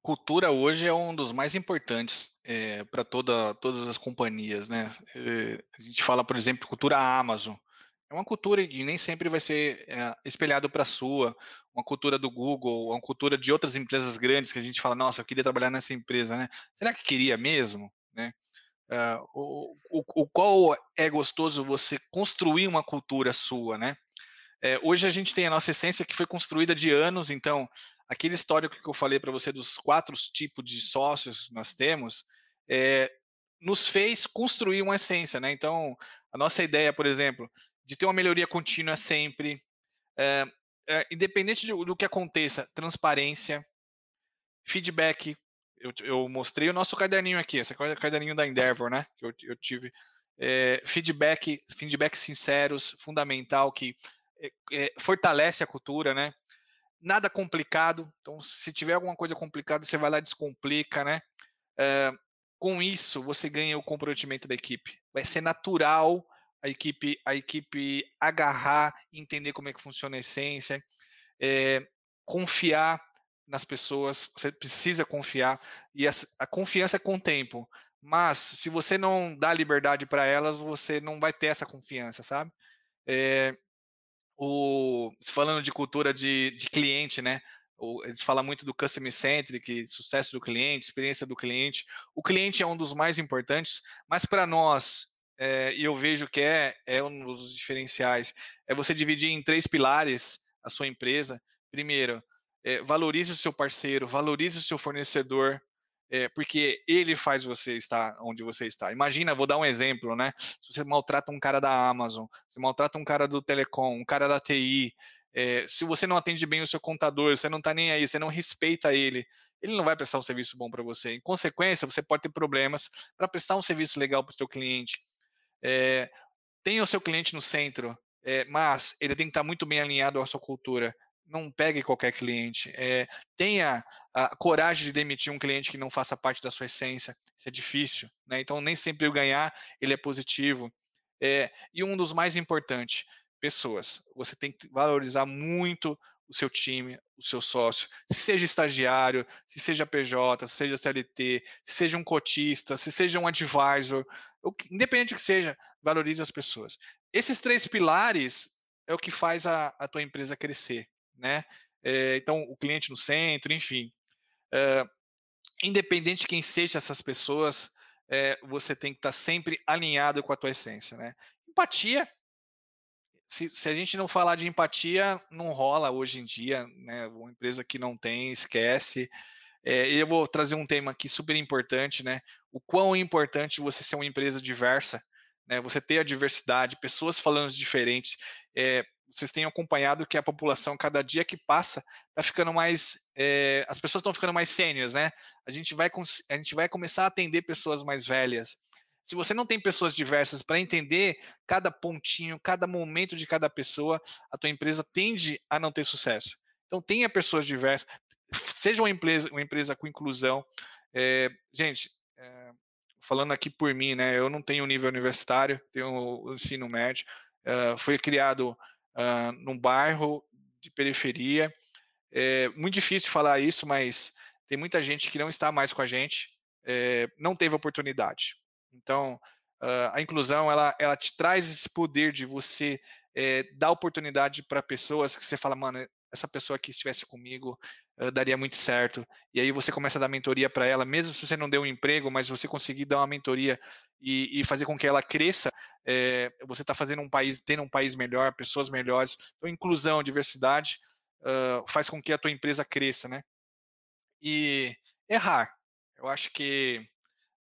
cultura hoje é um dos mais importantes é, eh, para toda, todas as companhias, né? É, a gente fala, por exemplo, cultura Amazon. É uma cultura que nem sempre vai ser é, espelhado para a sua, uma cultura do Google, uma cultura de outras empresas grandes que a gente fala, nossa, eu queria trabalhar nessa empresa, né? Será que queria mesmo, né? Uh, o, o, o, qual é gostoso você construir uma cultura sua, né? É, hoje a gente tem a nossa essência que foi construída de anos, então aquele histórico que eu falei para você dos quatro tipos de sócios que nós temos, é, nos fez construir uma essência, né? Então a nossa ideia, por exemplo, de ter uma melhoria contínua sempre, é, é, independente do, do, que aconteça, transparência, feedback. Eu, eu, mostrei o nosso caderninho aqui, esse é o caderninho da Endeavor, né? Que eu, eu tive. É, feedback, feedback sinceros, fundamental, que fortalece a cultura, né? Nada complicado. Então, se tiver alguma coisa complicada, você vai lá e descomplica, né? Com isso, você ganha o comprometimento da equipe. Vai ser natural a equipe, a equipe agarrar, entender como é que funciona a essência, é, confiar nas pessoas. Você precisa confiar e a, a confiança é com o tempo. Mas se você não dá liberdade para elas, você não vai ter essa confiança, sabe? É, o, falando de cultura de, de cliente, né? O, eles falam muito do customer centric, sucesso do cliente, experiência do cliente. O cliente é um dos mais importantes, mas para nós, é, e eu vejo que é, é um dos diferenciais, é você dividir em três pilares a sua empresa. Primeiro, é, valorize o seu parceiro, valorize o seu fornecedor, é, porque ele faz você estar onde você está. Imagina, vou dar um exemplo, né? Se você maltrata um cara da Amazon, você maltrata um cara do Telecom, um cara da TI, é, se você não atende bem o seu contador, você não está nem aí, você não respeita ele, ele não vai prestar um serviço bom para você. Em consequência, você pode ter problemas para prestar um serviço legal para o seu cliente. É, tenha o seu cliente no centro, é, mas ele tem que estar tá muito bem alinhado à sua cultura não pegue qualquer cliente. É, tenha a coragem de demitir um cliente que não faça parte da sua essência. Isso é difícil, né? Então nem sempre o ganhar ele é positivo. E um dos mais importantes, pessoas. Você tem que valorizar muito o seu time, o seu sócio, se seja estagiário, se seja PJ, se seja CLT, se seja um cotista, se seja um advisor, independente do que seja, valorize as pessoas. Esses três pilares é o que faz a, a tua empresa crescer né? É, então, o cliente no centro, enfim. É, independente de quem seja essas pessoas, é, você tem que estar sempre alinhado com a tua essência, né? Empatia. Se, se, a gente não falar de empatia, não rola hoje em dia, né? Uma empresa que não tem, esquece. É, eu vou trazer um tema aqui super importante, né? O quão importante você ser uma empresa diversa, né? Você ter a diversidade, pessoas falando diferentes. É, vocês têm acompanhado que a população, cada dia que passa, está ficando mais. É, as pessoas estão ficando mais sêniores, né? A gente, vai, a gente vai começar a atender pessoas mais velhas. Se você não tem pessoas diversas para entender cada pontinho, cada momento de cada pessoa, a tua empresa tende a não ter sucesso. Então tenha pessoas diversas, seja uma empresa, uma empresa com inclusão. É, gente, é, falando aqui por mim, né? Eu não tenho nível universitário, tenho ensino médio. Uh, foi criado uh, num bairro de periferia. É muito difícil falar isso, mas tem muita gente que não está mais com a gente, é, não teve oportunidade. Então, uh, a inclusão, ela, ela te traz esse poder de você é, dar oportunidade para pessoas que você fala, mano, essa pessoa aqui estivesse comigo, uh, daria muito certo. E aí você começa a dar mentoria para ela, mesmo se você não deu um emprego, mas você conseguir dar uma mentoria e, e fazer com que ela cresça, é, você está fazendo um país, tendo um país melhor, pessoas melhores. Então, inclusão, diversidade uh, faz com que a tua empresa cresça, né? E errar. Eu acho que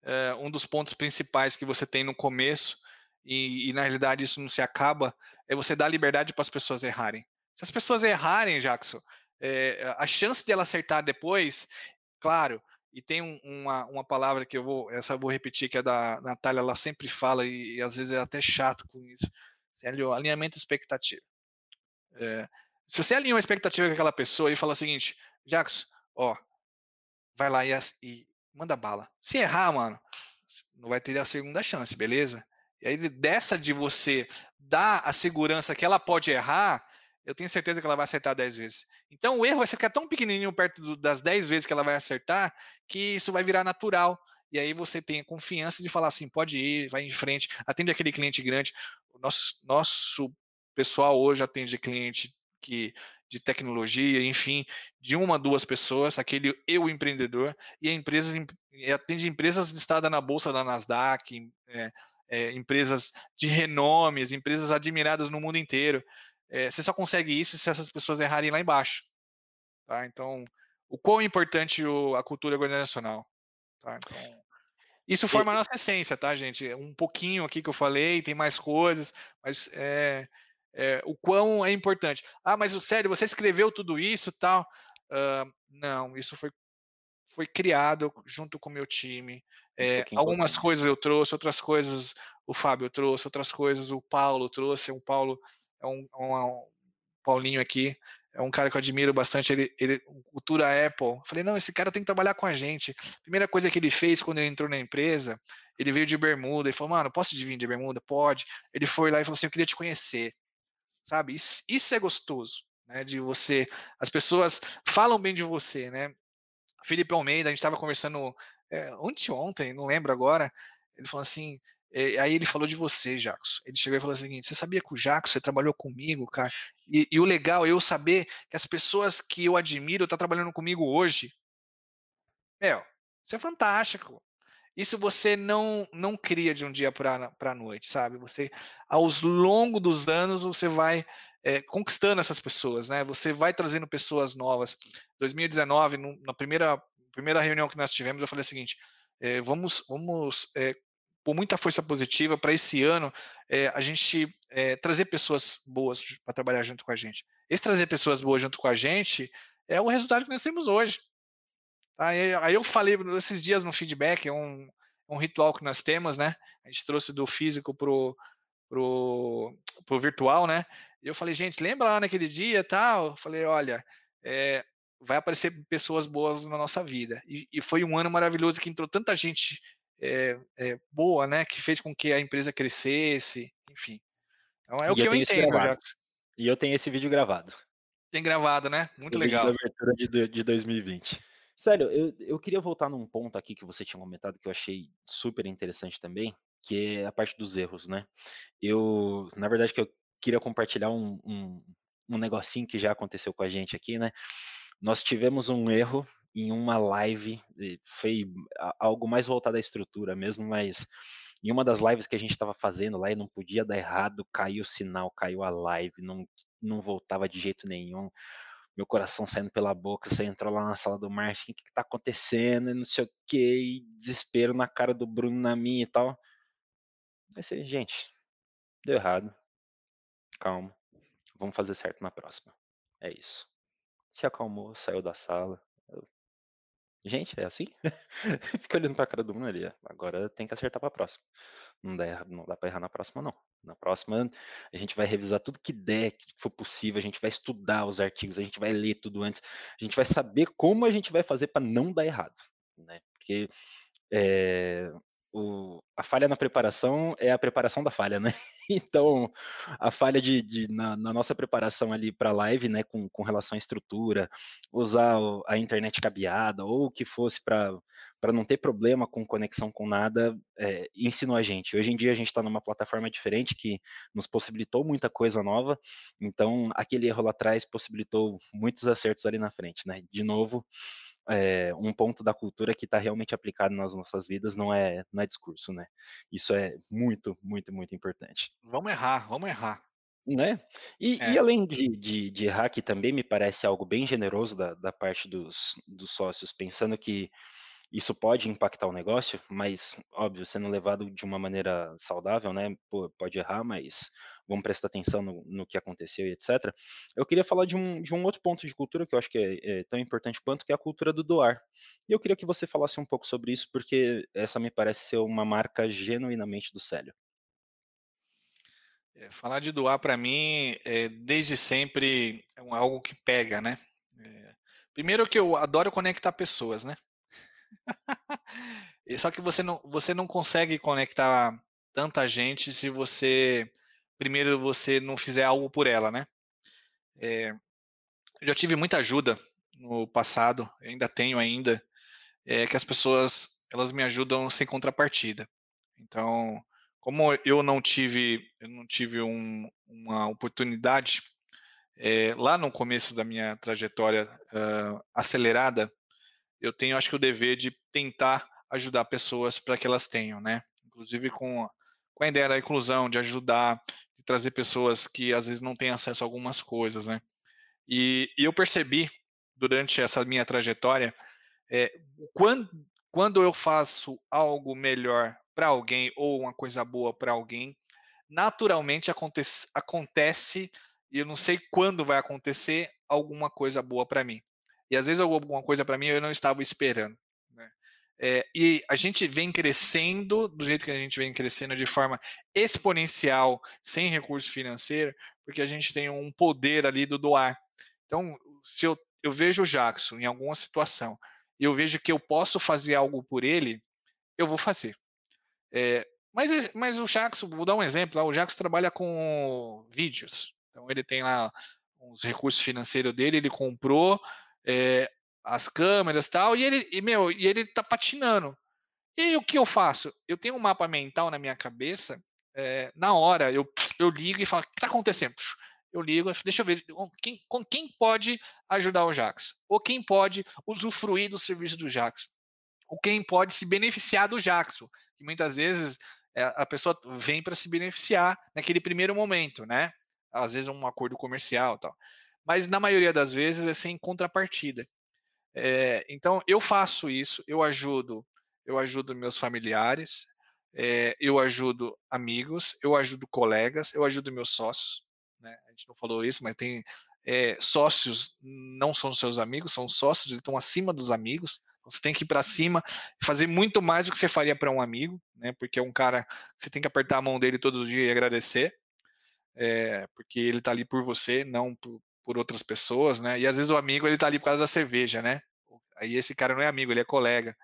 uh, um dos pontos principais que você tem no começo, e, e, na realidade isso não se acaba, é você dar liberdade para as pessoas errarem. Se as pessoas errarem, Jackson, é, a chance de ela acertar depois, claro, e tem um, uma, uma palavra que eu vou, essa eu vou repetir, que é da Natália, ela sempre fala, e, e às vezes é até chato com isso, alinhamento expectativa. É, se você alinha uma expectativa com aquela pessoa e fala o seguinte, Jackson, ó, vai lá e, e manda bala. Se errar, mano, não vai ter a segunda chance, beleza? E aí, dessa de você dar a segurança que ela pode errar, eu tenho certeza que ela vai acertar 10 vezes. Então, o erro vai ficar tão pequenininho perto do, das 10 vezes que ela vai acertar, que isso vai virar natural. E aí você tem a confiança de falar assim, pode ir, vai em frente, atende aquele cliente grande. O nosso, nosso pessoal hoje atende cliente que de tecnologia, enfim, de uma, duas pessoas, aquele eu empreendedor, e empresas, atende empresas listadas na bolsa da Nasdaq, é, é, empresas de renomes, empresas admiradas no mundo inteiro. É, você só consegue isso se essas pessoas errarem lá embaixo. Tá? Então, o quão importante o, a cultura organizacional. Tá? Então, isso forma a nossa essência, tá, gente? Um pouquinho aqui que eu falei, tem mais coisas, mas é, é, o quão é importante. Ah, mas sério, você escreveu tudo isso tal? Uh, não, isso foi, foi criado junto com o meu time. É, um algumas coisas eu trouxe, outras coisas o Fábio trouxe, outras coisas o Paulo trouxe. O Paulo é um, um, um Paulinho aqui, é um cara que eu admiro bastante, ele, ele cultura Apple. Falei, não, esse cara tem que trabalhar com a gente. Primeira coisa que ele fez quando ele entrou na empresa, ele veio de bermuda e falou, mano, posso vir de bermuda? Pode. Ele foi lá e falou assim, eu queria te conhecer sabe? Isso, isso é gostoso, né? De você, as pessoas falam bem de você, né? Felipe Almeida, a gente estava conversando é, ontem, ontem, não lembro agora. Ele falou assim, é, aí ele falou de você, Jacos. Ele chegou e falou o seguinte: você sabia que o Jacos, você trabalhou comigo, cara? E, e o legal é eu saber que as pessoas que eu admiro estão tá trabalhando comigo hoje. Meu, isso é fantástico. Isso você não não cria de um dia para a noite, sabe? Você, aos longo dos anos, você vai é, conquistando essas pessoas, né? Você vai trazendo pessoas novas. 2019, no, na primeira primeira reunião que nós tivemos, eu falei o seguinte: é, vamos vamos é, por muita força positiva para esse ano a gente trazer pessoas boas para trabalhar junto com a gente. Esse trazer pessoas boas junto com a gente é o resultado que nós temos hoje. Aí, aí eu falei esses dias no feedback, é um, um ritual que nós temos, né? A gente trouxe do físico pro, pro, pro virtual, né? E eu falei, gente, lembra lá naquele dia tal? Eu falei, olha, é, vai aparecer pessoas boas na nossa vida. E, e, foi um ano maravilhoso que entrou tanta gente é, é, boa, né? Que fez com que a empresa crescesse, enfim. Então é o e que eu, eu entendo, E eu tenho esse vídeo gravado. Tem gravado, né? Muito o legal. Vídeo da abertura de, de 2020. Sério, eu, eu queria voltar num ponto aqui que você tinha comentado que eu achei super interessante também, que é a parte dos erros, né? Eu, na verdade, que eu queria compartilhar um, um, um negocinho que já aconteceu com a gente aqui, né? Nós tivemos um erro em uma live, foi algo mais voltado à estrutura mesmo, mas em uma das lives que a gente estava fazendo lá e não podia dar errado, caiu o sinal, caiu a live, não, não voltava de jeito nenhum meu coração saindo pela boca, você entrou lá na sala do marketing, o que, que tá acontecendo, e não sei o que, desespero na cara do Bruno, na minha e tal. Vai ser, gente, deu errado, calma, vamos fazer certo na próxima. É isso. Se acalmou, saiu da sala. Eu... Gente, é assim? Fica olhando pra cara do Bruno ali. Agora tem que acertar pra próxima. Não dá, não dá pra errar na próxima, não. Na próxima, a gente vai revisar tudo que der, que for possível, a gente vai estudar os artigos, a gente vai ler tudo antes, a gente vai saber como a gente vai fazer para não dar errado, né? Porque é, o, a falha na preparação é a preparação da falha, né? Então, a falha de, de na, na, nossa preparação ali para a live, né, com, com relação à estrutura, usar a internet cabeada ou o que fosse para não ter problema com conexão com nada, é, ensinou a gente. Hoje em dia a gente está numa plataforma diferente que nos possibilitou muita coisa nova, então aquele erro lá atrás possibilitou muitos acertos ali na frente, né? De novo, é, um ponto da cultura que está realmente aplicado nas nossas vidas não é, não é discurso, né? Isso é muito, muito, muito importante. Vamos errar, vamos errar. Né? E, é. e além de, de, de, errar, que também me parece algo bem generoso da, da parte dos, dos sócios, pensando que isso pode impactar o negócio, mas, óbvio, sendo levado de uma maneira saudável, né? Pô, pode errar, mas vamos prestar atenção no, no, que aconteceu e etc. Eu queria falar de um, de um outro ponto de cultura que eu acho que é, é, tão importante quanto, que é a cultura do doar. E eu queria que você falasse um pouco sobre isso, porque essa me parece ser uma marca genuinamente do Célio. É, falar de doar, para mim, é, desde sempre é algo que pega, né? É, primeiro que eu adoro conectar pessoas, né? Só que você não, você não consegue conectar tanta gente se você primeiro você não fizer algo por ela, né? É, eu já tive muita ajuda no passado, ainda tenho ainda, é, que as pessoas elas me ajudam sem contrapartida. Então, como eu não tive, eu não tive um, uma oportunidade é, lá no começo da minha trajetória uh, acelerada, eu tenho, acho que, o dever de tentar ajudar pessoas para que elas tenham, né? Inclusive com, com a ideia da inclusão, de ajudar, de trazer pessoas que às vezes não têm acesso a algumas coisas, né? E, e eu percebi durante essa minha trajetória, é, quando, quando eu faço algo melhor para alguém ou uma coisa boa para alguém, naturalmente acontece, acontece, e eu não sei quando vai acontecer, alguma coisa boa para mim. E às vezes alguma coisa para mim eu não estava esperando. Né? É, e a gente vem crescendo do jeito que a gente vem crescendo de forma exponencial, sem recurso financeiro, porque a gente tem um poder ali do doar. Então, se eu, eu vejo o Jackson em alguma situação e eu vejo que eu posso fazer algo por ele, eu vou fazer. É, mas, mas o Jackson, vou dar um exemplo, o Jackson trabalha com vídeos. Então ele tem lá os recursos financeiros dele, ele comprou é, as câmeras tal, e ele, e, meu, e ele tá patinando. E aí, o que eu faço? Eu tenho um mapa mental na minha cabeça, é, na hora eu, eu ligo e falo, o que está acontecendo? Eu ligo, deixa eu ver, quem, com quem pode ajudar o Jax? Ou quem pode usufruir do serviço do Jax? Ou quem pode se beneficiar do Jackson? Que muitas vezes é, a pessoa vem para se beneficiar naquele primeiro momento, né? Às vezes um acordo comercial tal mas na maioria das vezes é sem contrapartida. É, então eu faço isso, eu ajudo, eu ajudo meus familiares, é, eu ajudo amigos, eu ajudo colegas, eu ajudo meus sócios. Né? A gente não falou isso, mas tem é, sócios não são seus amigos, são sócios, eles estão acima dos amigos. Então, você tem que ir para cima, fazer muito mais do que você faria para um amigo, né? Porque é um cara que você tem que apertar a mão dele todo dia e agradecer, é, porque ele está ali por você, não por, por outras pessoas, né? E às vezes o amigo ele tá ali por causa da cerveja, né? Aí esse cara não é amigo, ele é colega.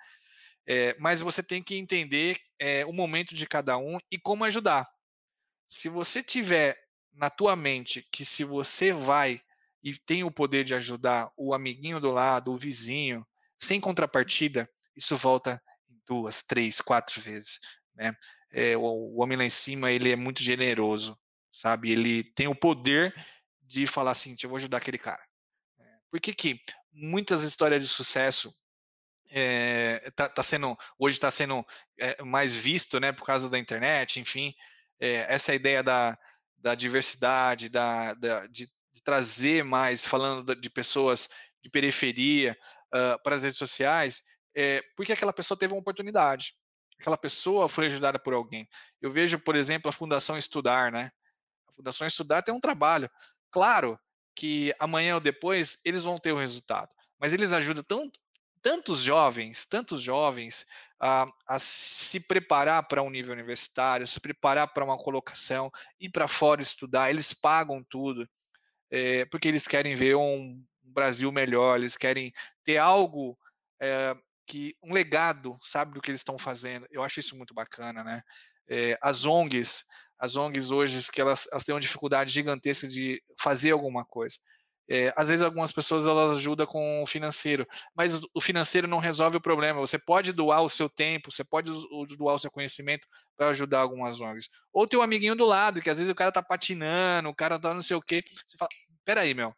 É, mas você tem que entender é, o momento de cada um e como ajudar. Se você tiver na tua mente que se você vai e tem o poder de ajudar o amiguinho do lado, o vizinho, sem contrapartida, isso volta duas, três, quatro vezes, né? É, o, o homem lá em cima ele é muito generoso, sabe? Ele tem o poder de falar assim, eu vou ajudar aquele cara. É, por que que muitas histórias de sucesso é, tá, tá, sendo hoje está sendo é, mais visto, né, por causa da internet, enfim, é, essa ideia da, da diversidade, da, da, de de trazer mais, falando de pessoas de periferia uh, para as redes sociais, é, porque aquela pessoa teve uma oportunidade. Aquela pessoa foi ajudada por alguém. Eu vejo, por exemplo, a Fundação Estudar, né? A Fundação Estudar tem um trabalho. Claro que amanhã ou depois eles vão ter o um resultado, mas eles ajudam tanto, tantos jovens, tantos jovens a, a se preparar para um nível universitário, se preparar para uma colocação, ir para fora estudar, eles pagam tudo, é, porque eles querem ver um Brasil melhor, eles querem ter algo é, que um legado, sabe, do que eles estão fazendo. Eu acho isso muito bacana, né? É, as ONGs, as ONGs hoje, que elas, elas têm uma dificuldade gigantesca de fazer alguma coisa. É, às vezes algumas pessoas elas ajudam com o financeiro, mas o financeiro não resolve o problema. Você pode doar o seu tempo, você pode doar o seu conhecimento para ajudar algumas ONGs. Ou tem um amiguinho do lado, que às vezes o cara tá patinando, o cara tá não sei o quê. Você fala, peraí, meu,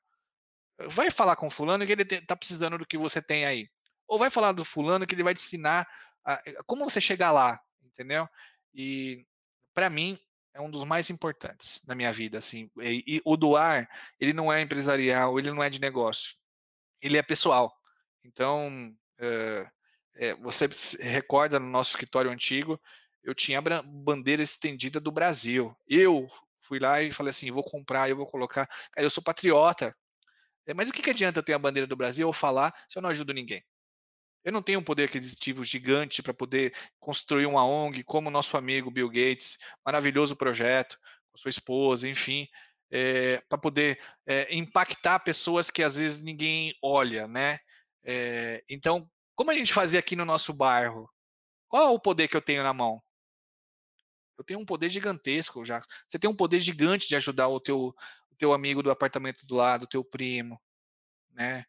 vai falar com fulano que ele tá precisando do que você tem aí. Ou vai falar do fulano que ele vai te ensinar a, como você chegar lá, entendeu? E para mim, é um dos mais importantes na minha vida, assim. E, e, o doar, ele não é empresarial, ele não é de negócio, ele é pessoal. Então, é, é, você recorda no nosso escritório antigo, eu tinha a bandeira estendida do Brasil. Eu fui lá e falei assim, vou comprar, eu vou colocar. Eu sou patriota. É, mas o que, que adianta eu ter a bandeira do Brasil ou falar se eu não ajudo ninguém? Eu não tenho um poder aquisitivo gigante para poder construir uma ONG como o nosso amigo Bill Gates, maravilhoso projeto, com sua esposa, enfim, é, para poder é, impactar pessoas que às vezes ninguém olha, né? É, então, como a gente fazia aqui no nosso bairro? Qual é o poder que eu tenho na mão? Eu tenho um poder gigantesco já. Você tem um poder gigante de ajudar o teu, o teu amigo do apartamento do lado, o teu primo, né?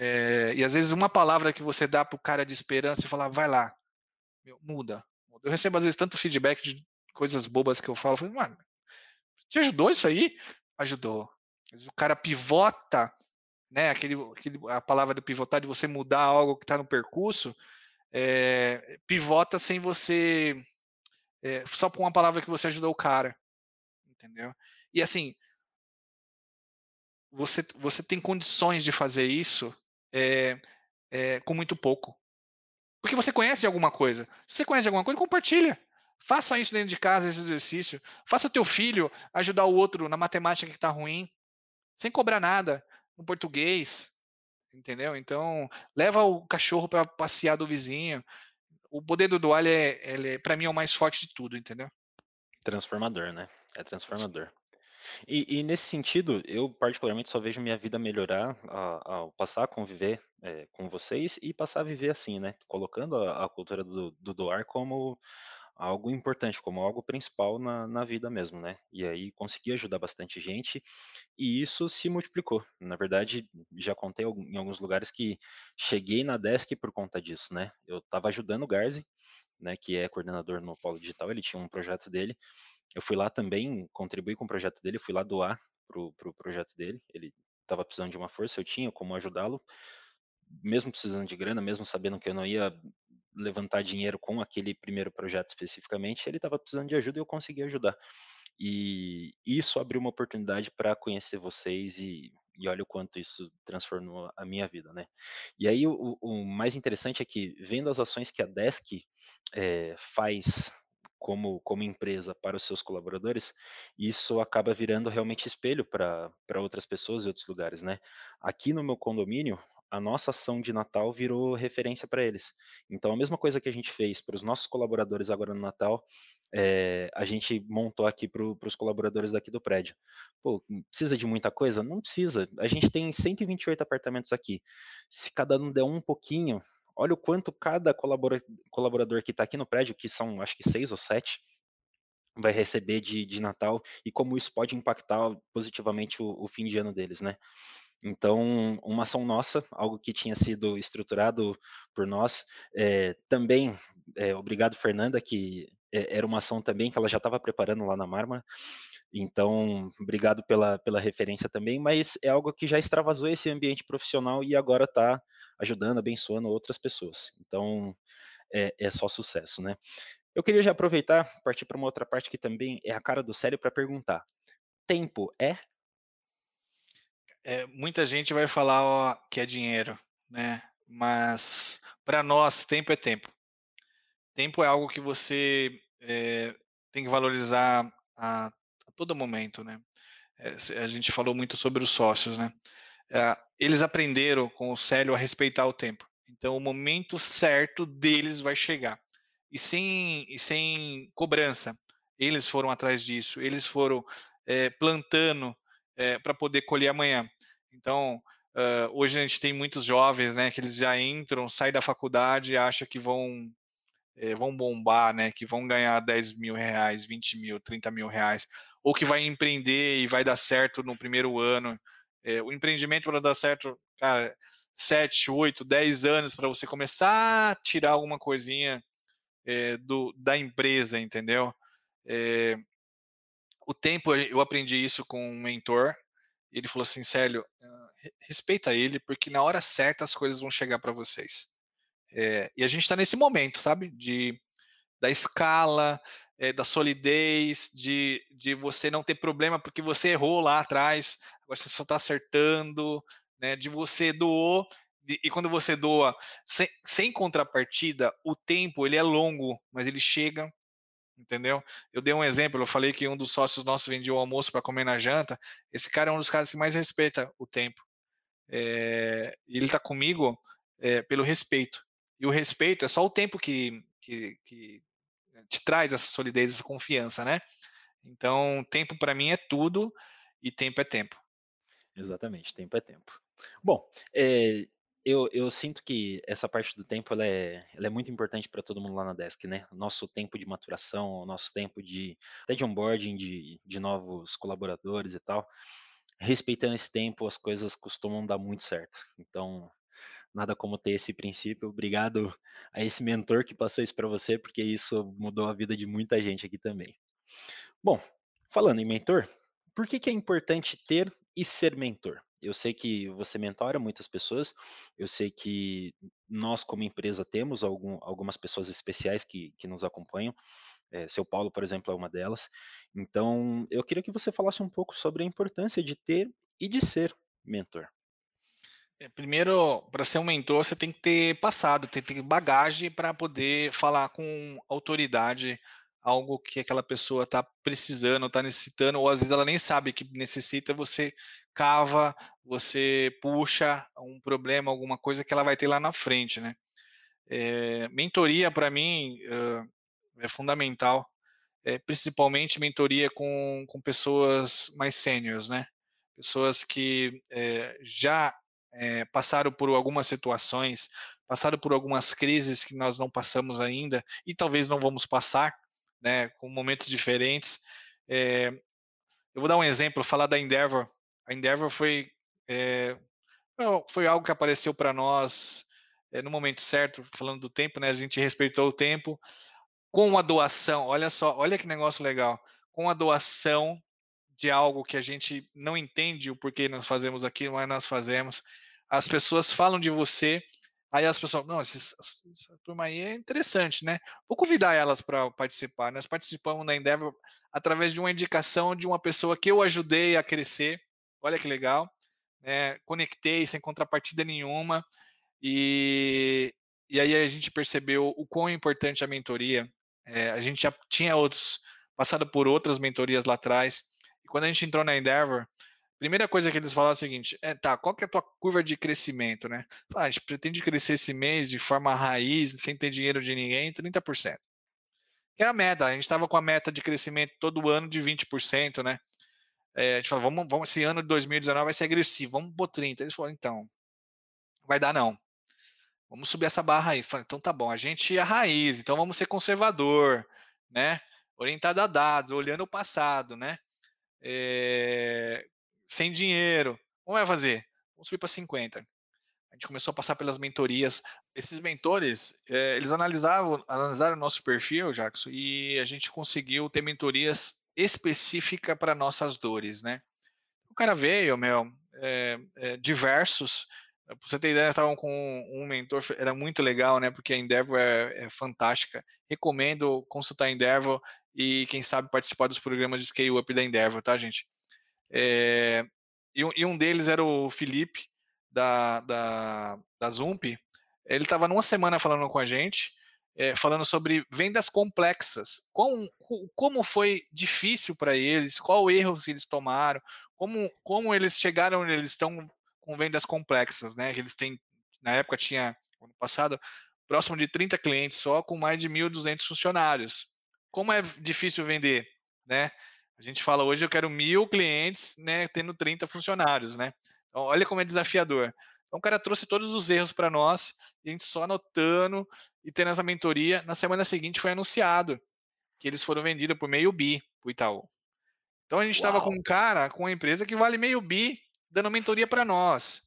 É, e às vezes uma palavra que você dá para o cara de esperança e falar, vai lá, meu, muda. Eu recebo às vezes tanto feedback de coisas bobas que eu falo, falo mano, te ajudou isso aí? Ajudou. O cara pivota, né? Aquele, aquele, a palavra do pivotar, de você mudar algo que está no percurso, é, pivota sem você. É, só com uma palavra que você ajudou o cara. Entendeu? E assim, você, você tem condições de fazer isso é, é, com muito pouco. Porque você conhece de alguma coisa. Se você conhece de alguma coisa, compartilha. Faça isso dentro de casa, esse exercício. Faça teu filho ajudar o outro na matemática que está ruim, sem cobrar nada, no português. Entendeu? Então, leva o cachorro para passear do vizinho. O poder do dual, é, é para mim, é o mais forte de tudo, entendeu? Transformador, né? É transformador. E, e, nesse sentido, eu particularmente só vejo minha vida melhorar ao passar a conviver é, com vocês e passar a viver assim, né? Colocando a, a cultura do, do, doar como algo importante, como algo principal na, na vida mesmo, né? E aí consegui ajudar bastante gente e isso se multiplicou. Na verdade, já contei em alguns lugares que cheguei na Desk por conta disso, né? Eu estava ajudando o Garzi, né, que é coordenador no Polo Digital, ele tinha um projeto dele eu fui lá também contribuir com o projeto dele, fui lá doar pro, pro projeto dele. Ele estava precisando de uma força, eu tinha como ajudá-lo, mesmo precisando de grana, mesmo sabendo que eu não ia levantar dinheiro com aquele primeiro projeto especificamente, ele estava precisando de ajuda e eu consegui ajudar. E isso abriu uma oportunidade para conhecer vocês e, e olha o quanto isso transformou a minha vida, né? E aí o, o mais interessante é que vendo as ações que a Desk é, faz como, como empresa para os seus colaboradores, isso acaba virando realmente espelho para outras pessoas e outros lugares, né? Aqui no meu condomínio, a nossa ação de Natal virou referência para eles. Então, a mesma coisa que a gente fez para os nossos colaboradores agora no Natal, é, a gente montou aqui para os colaboradores daqui do prédio. Pô, precisa de muita coisa? Não precisa. A gente tem 128 apartamentos aqui. Se cada um der um pouquinho, olha o quanto cada colaborador que está aqui no prédio, que são acho que seis ou sete, vai receber de, de Natal e como isso pode impactar positivamente o, o fim de ano deles, né? Então, uma ação nossa, algo que tinha sido estruturado por nós, é, também, é, obrigado Fernanda, que é, era uma ação também que ela já estava preparando lá na Marma, então, obrigado pela, pela referência também, mas é algo que já extravasou esse ambiente profissional e agora está ajudando, abençoando outras pessoas. Então, é, é, só sucesso, né? Eu queria já aproveitar, partir para uma outra parte que também é a cara do sério para perguntar: tempo é? é, muita gente vai falar ó, que é dinheiro, né? Mas para nós, tempo é tempo. Tempo é algo que você é, tem que valorizar a, todo momento, né? É, a gente falou muito sobre os sócios, né? É, eles aprenderam com o Célio a respeitar o tempo. Então, o momento certo deles vai chegar. E sem, e sem cobrança. Eles foram atrás disso, eles foram é, plantando é, para poder colher amanhã. Então, uh, hoje a gente tem muitos jovens, né, que eles já entram, saem da faculdade e acham que vão é, vão bombar, né, que vão ganhar 10 mil reais, 20 mil, 30 mil reais, ou que vai empreender e vai dar certo no primeiro ano. É, o empreendimento para dar certo, cara, 7, 8, 10 anos para você começar a tirar alguma coisinha é, do, da empresa, entendeu? É, o tempo, eu aprendi isso com um mentor, ele falou assim, Célio, ah, respeita ele, porque na hora certa as coisas vão chegar para vocês. É, e a gente está nesse momento, sabe? De, da escala, é, da solidez, de, de você não ter problema porque você errou lá atrás, agora você só está acertando, né? De você doou, e, e quando você doa sem, sem contrapartida, o tempo ele é longo, mas ele chega entendeu? Eu dei um exemplo, eu falei que um dos sócios nossos vendia o almoço para comer na janta. Esse cara é um dos caras que mais respeita o tempo. É, ele está comigo é, pelo respeito. E o respeito é só o tempo que, que, que te traz essa solidez, essa confiança, né? Então, tempo para mim é tudo e tempo é tempo. Exatamente, tempo é tempo. Bom, é, eu, eu sinto que essa parte do tempo ela é, ela é muito importante para todo mundo lá na desk, né? Nosso tempo de maturação, nosso tempo de até de onboarding de, de novos colaboradores e tal. Respeitando esse tempo, as coisas costumam dar muito certo. Então, nada como ter esse princípio. Obrigado a esse mentor que passou isso para você, porque isso mudou a vida de muita gente aqui também. Bom, falando em mentor, por que, que é importante ter e ser mentor? Eu sei que você mentora muitas pessoas, eu sei que nós, como empresa, temos algum, algumas pessoas especiais que, que nos acompanham. É, seu Paulo, por exemplo, é uma delas. Então, eu queria que você falasse um pouco sobre a importância de ter e de ser mentor. É, primeiro, para ser um mentor, você tem que ter passado, tem que ter bagagem para poder falar com autoridade algo que aquela pessoa está precisando, está necessitando, ou às vezes ela nem sabe que necessita, você cava, você puxa um problema, alguma coisa que ela vai ter lá na frente, né? É, mentoria para mim é fundamental, é, principalmente mentoria com, com pessoas mais sêniores, né? Pessoas que é, já passaram por algumas situações, passaram por algumas crises que nós não passamos ainda e talvez não vamos passar, né? Com momentos diferentes. eu vou dar um exemplo, falar da Endeavor a Endeavor foi, é, foi algo que apareceu para nós é, no momento certo, falando do tempo, né? A gente respeitou o tempo com a doação. Olha só, olha que negócio legal. Com a doação de algo que a gente não entende o porquê nós fazemos aquilo, mas nós fazemos. As pessoas falam de você, aí as pessoas, não, essa, essa turma aí é interessante, né? Vou convidar elas para participar. Nós participamos da Endeavor através de uma indicação de uma pessoa que eu ajudei a crescer olha que legal, né? conectei sem contrapartida nenhuma, e, e aí a gente percebeu o quão importante a mentoria, é, a gente já tinha outros, passado por outras mentorias lá atrás, quando a gente entrou na Endeavor, primeira coisa que eles falaram é o seguinte, é, tá, qual que é a tua curva de crescimento, né? Ah, a gente pretende crescer esse mês de forma raiz, sem ter dinheiro de ninguém, 30%. Que é a meta, a gente estava com a meta de crescimento todo ano de 20%, né? É, a gente falou, vamos, vamos, esse ano de 2019 vai ser agressivo, vamos pôr 30. Eles falaram, então, vai dar não. Vamos subir essa barra aí. Falei, então tá bom, a gente é a raiz, então vamos ser conservador, né? Orientado a dados, olhando o passado, né? É, sem dinheiro. Como vai fazer? Vamos subir para 50. A gente começou a passar pelas mentorias. Esses mentores, é, eles analisavam, analisaram o nosso perfil, Jackson, e a gente conseguiu ter mentorias específica para nossas dores, né? O cara veio, meu, é, é, diversos. Pra você ter ideia, estavam com um mentor, era muito legal, né? Porque a Endeavor é, é fantástica. Recomendo consultar a Endeavor e, quem sabe, participar dos programas de Scale Up da Endeavor, tá, gente? É, e, e um deles era o Felipe, da, da, da Zump. Ele estava numa semana falando com a gente, é, falando sobre vendas complexas. Como, foi difícil para eles, qual erro que eles tomaram, como, como eles chegaram, eles estão com vendas complexas, né? Eles têm, na época tinha, ano passado, próximo de 30 clientes só, com mais de 1.200 funcionários. Como é difícil vender, né? A gente fala hoje, eu quero mil clientes, né, tendo 30 funcionários, né? Então, olha como é desafiador. Então, o cara trouxe todos os erros para nós, a gente só anotando e tendo essa mentoria. Na semana seguinte foi anunciado que eles foram vendidos por meio bi para o Itaú. Então, a gente estava com um cara, com uma empresa que vale meio bi, dando mentoria para nós.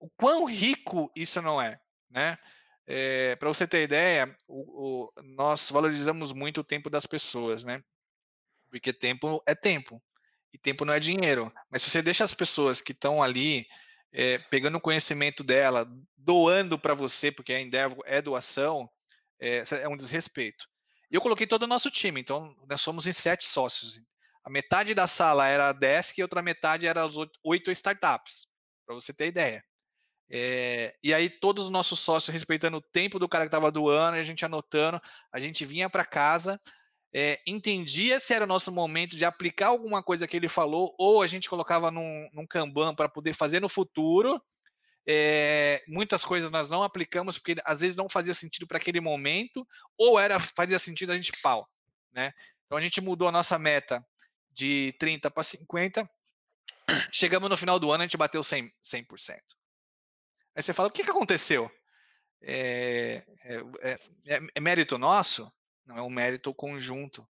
O quão rico isso não é, né? É, para você ter ideia, o, o, nós valorizamos muito o tempo das pessoas, né? Porque tempo é tempo e tempo não é dinheiro. Mas se você deixa as pessoas que estão ali é, pegando o conhecimento dela, doando para você, porque a Endeavor é doação, é, é, um desrespeito. E eu coloquei todo o nosso time, então nós somos em sete sócios. A metade da sala era a Desk e a outra metade era as oito startups, para você ter ideia. É, e aí todos os nossos sócios respeitando o tempo do cara que estava doando, a gente anotando, a gente vinha para casa, é, entendia se era o nosso momento de aplicar alguma coisa que ele falou, ou a gente colocava num, num Kanban para poder fazer no futuro. É, muitas coisas nós não aplicamos porque às vezes não fazia sentido para aquele momento, ou era fazia sentido a gente pau, né? Então a gente mudou a nossa meta de 30 para 50. Chegamos no final do ano, a gente bateu 100%. 100%. Aí você fala, o que, que aconteceu? É, é, é, é mérito nosso? não é um mérito conjunto.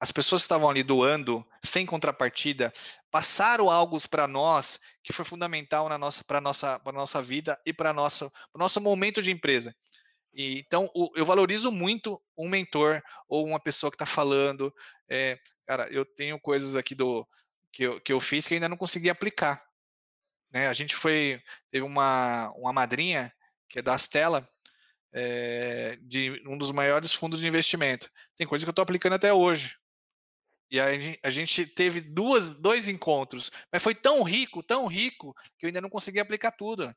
As pessoas que estavam ali doando sem contrapartida passaram algo para nós que foi fundamental na nossa para nossa para nossa vida e para nosso para nosso momento de empresa. E, então o, eu valorizo muito um mentor ou uma pessoa que está falando. É, cara, eu tenho coisas aqui do que eu, que eu fiz que ainda não consegui aplicar. Né? A gente foi teve uma uma madrinha que é da Stella é, de um dos maiores fundos de investimento. Tem coisa que eu estou aplicando até hoje. E aí a gente teve duas, dois encontros, mas foi tão rico, tão rico, que eu ainda não consegui aplicar tudo.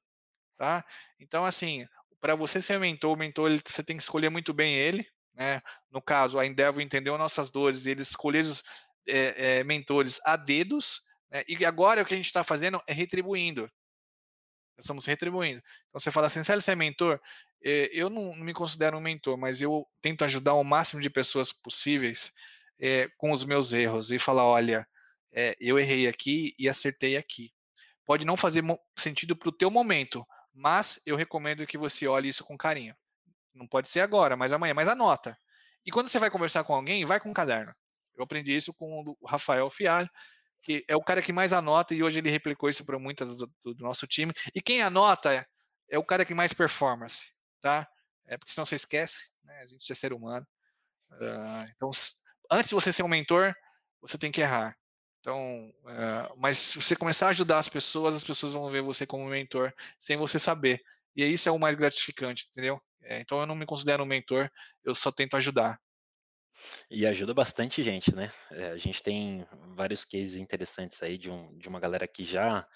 Tá? Então, assim, para você ser mentor, mentor ele, você tem que escolher muito bem ele. Né? No caso, a Endeavor entendeu nossas dores, eles escolheram é, é, mentores a dedos, né? e agora o que a gente está fazendo é retribuindo. Nós estamos retribuindo. Então você fala assim, se você é mentor, é, eu não, me considero um mentor, mas eu tento ajudar o máximo de pessoas possíveis é, com os meus erros e falar, olha, é, eu errei aqui e acertei aqui. Pode não fazer sentido para o teu momento, mas eu recomendo que você olhe isso com carinho. Não pode ser agora, mas amanhã, mas anota. E quando você vai conversar com alguém, vai com um caderno. Eu aprendi isso com o Rafael Fialho, que é o cara que mais anota e hoje ele replicou isso para muitas do, do, nosso time. E quem anota é, é o cara que mais performance tá? É porque senão você esquece, né? A gente é ser humano. Uh, então, antes de você ser um mentor, você tem que errar. Então, uh, mas se você começar a ajudar as pessoas, as pessoas vão ver você como mentor sem você saber. E isso é o mais gratificante, entendeu? É, então eu não me considero um mentor, eu só tento ajudar. E ajuda bastante gente, né? É, a gente tem vários cases interessantes aí de, um, de uma galera que já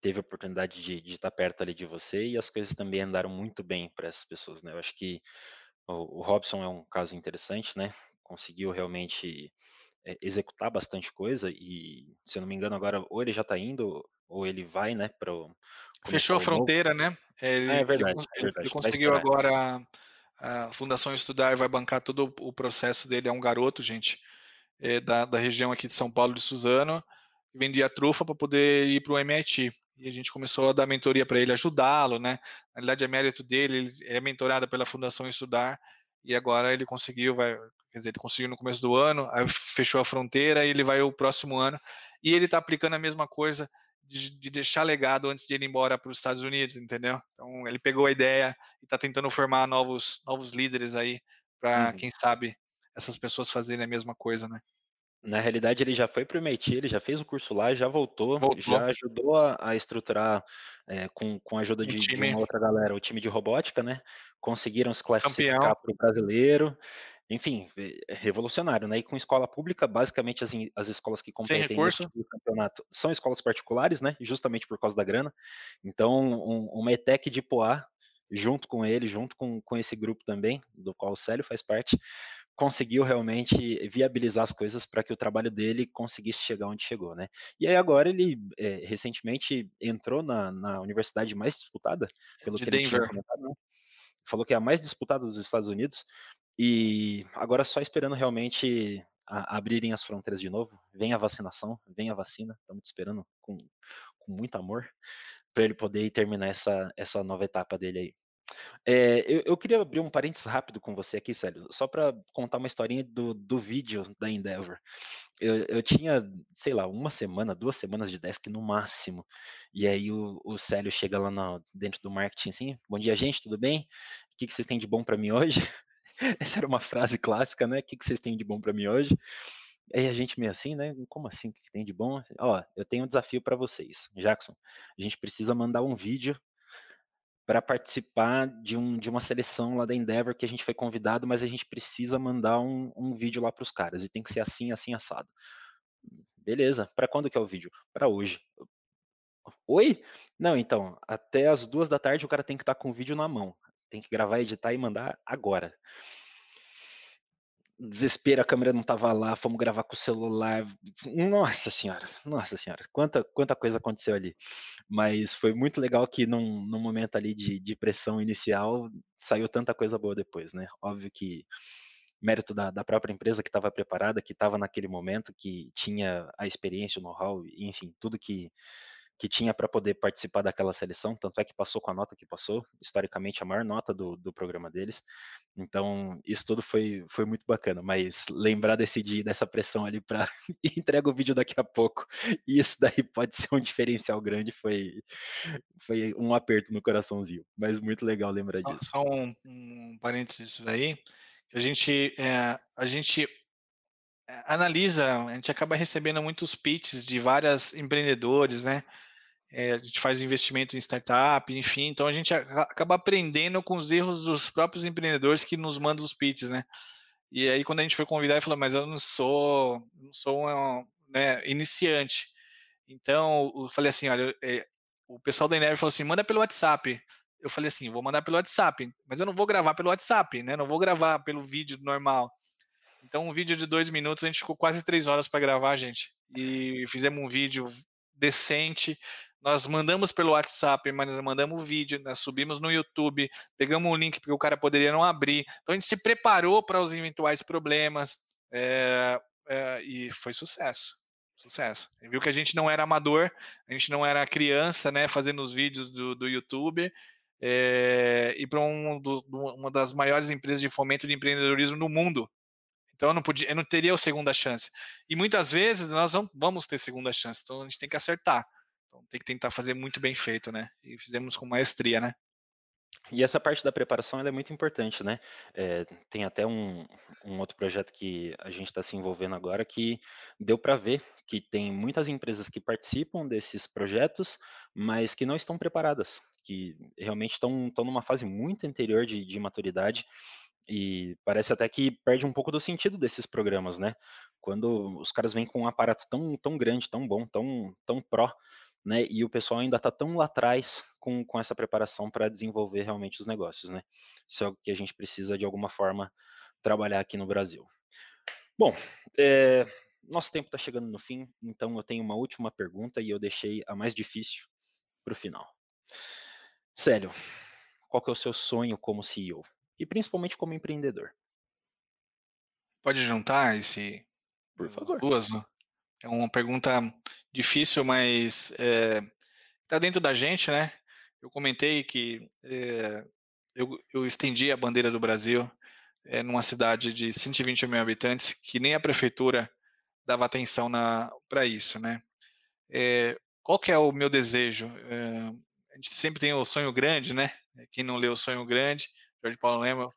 teve a oportunidade de, estar perto ali de você e as coisas também andaram muito bem para essas pessoas, né? Eu acho que o, o Robson é um caso interessante, né? Conseguiu realmente é, executar bastante coisa e, se eu não me engano, agora ou ele já está indo ou ele vai, né? Para Fechou a fronteira, novo. né? Ele, é verdade. Ele, é verdade. ele conseguiu agora a Fundação Estudar vai bancar todo o processo dele. É um garoto, gente, é da, da região aqui de São Paulo de Suzano, vendia trufa para poder ir para o MIT e a gente começou a dar mentoria para ele, ajudá-lo, né? Na verdade, é mérito dele, ele é mentorado pela Fundação Estudar, e agora ele conseguiu, vai, quer dizer, ele conseguiu no começo do ano, aí fechou a fronteira, e ele vai o próximo ano, e ele está aplicando a mesma coisa de, de, deixar legado antes de ele ir embora para os Estados Unidos, entendeu? Então, ele pegou a ideia e está tentando formar novos, novos líderes aí, para, uhum. quem sabe, essas pessoas fazerem a mesma coisa, né? Na realidade, ele já foi para o MIT, ele já fez o curso lá, já voltou, voltou. já ajudou a, a estruturar, é, com, com a ajuda de, de, uma outra galera, o time de robótica, né? Conseguiram se classificar para o brasileiro. Enfim, é revolucionário, né? E com escola pública, basicamente as, as escolas que competem tipo campeonato são escolas particulares, né? Justamente por causa da grana. Então, um, uma ETEC de Poá, junto com ele, junto com, com esse grupo também, do qual o Célio faz parte, conseguiu realmente viabilizar as coisas para que o trabalho dele conseguisse chegar onde chegou, né? E aí agora ele é, recentemente entrou na, na universidade mais disputada, pelo de que Denver. ele tinha comentado, né? falou que é a mais disputada dos Estados Unidos, e agora só esperando realmente a, abrirem as fronteiras de novo. Vem a vacinação, vem a vacina, estamos esperando com, com muito amor para ele poder terminar essa, essa nova etapa dele aí. É, eu, eu, queria abrir um parênteses rápido com você aqui, Célio, só para contar uma historinha do, do vídeo da Endeavor. Eu, eu, tinha, sei lá, uma semana, duas semanas de desk no máximo. E aí o, o Célio chega lá no, dentro do marketing assim, bom dia, gente, tudo bem? O que, que vocês têm de bom para mim hoje? Essa era uma frase clássica, né? O que, que vocês têm de bom para mim hoje? Aí a gente meio assim, né? Como assim? O que tem de bom? Ó, eu tenho um desafio para vocês. Jackson, a gente precisa mandar um vídeo para participar de, um, de uma seleção lá da Endeavor que a gente foi convidado, mas a gente precisa mandar um, um vídeo lá para os caras e tem que ser assim, assim, assado. Beleza. Para quando que é o vídeo? Para hoje. Oi? Não, então, até as duas da tarde o cara tem que estar tá com o vídeo na mão. Tem que gravar, editar e mandar agora desespero, a câmera não estava lá, fomos gravar com o celular. Nossa senhora, nossa senhora, quanta, quanta coisa aconteceu ali. Mas foi muito legal que num, num momento ali de, de pressão inicial saiu tanta coisa boa depois, né? Óbvio que mérito da, da própria empresa que estava preparada, que estava naquele momento, que tinha a experiência, o know-how, enfim, tudo que, que tinha para poder participar daquela seleção, tanto é que passou com a nota que passou, historicamente a maior nota do, do programa deles. Então, isso tudo foi, foi muito bacana, mas lembrar desse dia, dessa pressão ali para entrega o vídeo daqui a pouco, isso daí pode ser um diferencial grande, foi, foi um aperto no coraçãozinho, mas muito legal lembrar disso. Só um, um parênteses aí, a gente, é, a gente é, analisa, a gente acaba recebendo muitos pitches de vários empreendedores, né? É, a gente faz investimento em startup, enfim, então a gente acaba aprendendo com os erros dos próprios empreendedores que nos mandam os pitches, né? E aí quando a gente foi convidar, falou, mas eu não sou, não sou um né, iniciante. Então eu falei assim, olha, é, o pessoal da Eneve falou assim, manda pelo WhatsApp. Eu falei assim, vou mandar pelo WhatsApp, mas eu não vou gravar pelo WhatsApp, né? Não vou gravar pelo vídeo normal. Então um vídeo de dois minutos a gente ficou quase três horas para gravar, gente. E fizemos um vídeo decente, nós mandamos pelo WhatsApp, mas mandamos o vídeo, nós subimos no YouTube, pegamos o link porque o cara poderia não abrir. Então a gente se preparou para os eventuais problemas é, é, e foi sucesso. Sucesso. viu que a gente não era amador, a gente não era criança, né, fazendo os vídeos do, do YouTube. É, e para um, uma das maiores empresas de fomento de empreendedorismo no mundo. Então eu não podia, eu não teria a segunda chance. E muitas vezes nós não vamos ter segunda chance. Então a gente tem que acertar. Então tem que tentar fazer muito bem feito, né? E fizemos com maestria, né? E essa parte da preparação é muito importante, né? É, tem até um, um, outro projeto que a gente está se envolvendo agora que deu para ver que tem muitas empresas que participam desses projetos, mas que não estão preparadas, que realmente estão, numa fase muito anterior de, de maturidade e parece até que perde um pouco do sentido desses programas, né? Quando os caras vêm com um aparato tão, tão grande, tão bom, tão, tão pró, né? E o pessoal ainda está tão lá atrás com, com essa preparação para desenvolver realmente os negócios, né? Isso é algo que a gente precisa de alguma forma trabalhar aqui no Brasil. Bom, é, nosso tempo está chegando no fim, então eu tenho uma última pergunta e eu deixei a mais difícil para o final. Sério, qual que é o seu sonho como CEO e principalmente como empreendedor? Pode juntar esse por favor. Duas, né? É uma pergunta difícil, mas está é, dentro da gente, né? Eu comentei que é, eu, eu, estendi a bandeira do Brasil é, numa cidade de 120 mil habitantes, que nem a prefeitura dava atenção para isso, né? qual que é o meu desejo? a gente sempre tem o sonho grande, né? Quem não leu o sonho grande, Jorge Paulo Lema,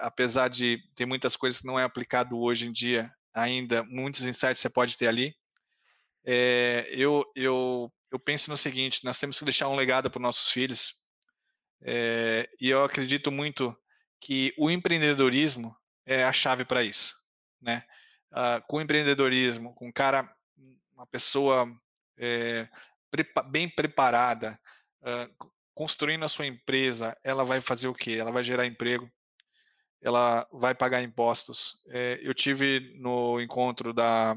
apesar de ter muitas coisas que não é aplicado hoje em dia ainda, muitos insights você pode ter ali. É, eu, eu, eu penso no seguinte: nós temos que deixar um legado para os nossos filhos, é, e eu acredito muito que o empreendedorismo é a chave para isso, né? Uh, com empreendedorismo, com um cara, uma pessoa é, prepa bem preparada, uh, construindo a sua empresa, ela vai fazer o quê? Ela vai gerar emprego, ela vai pagar impostos. É, eu tive no encontro da,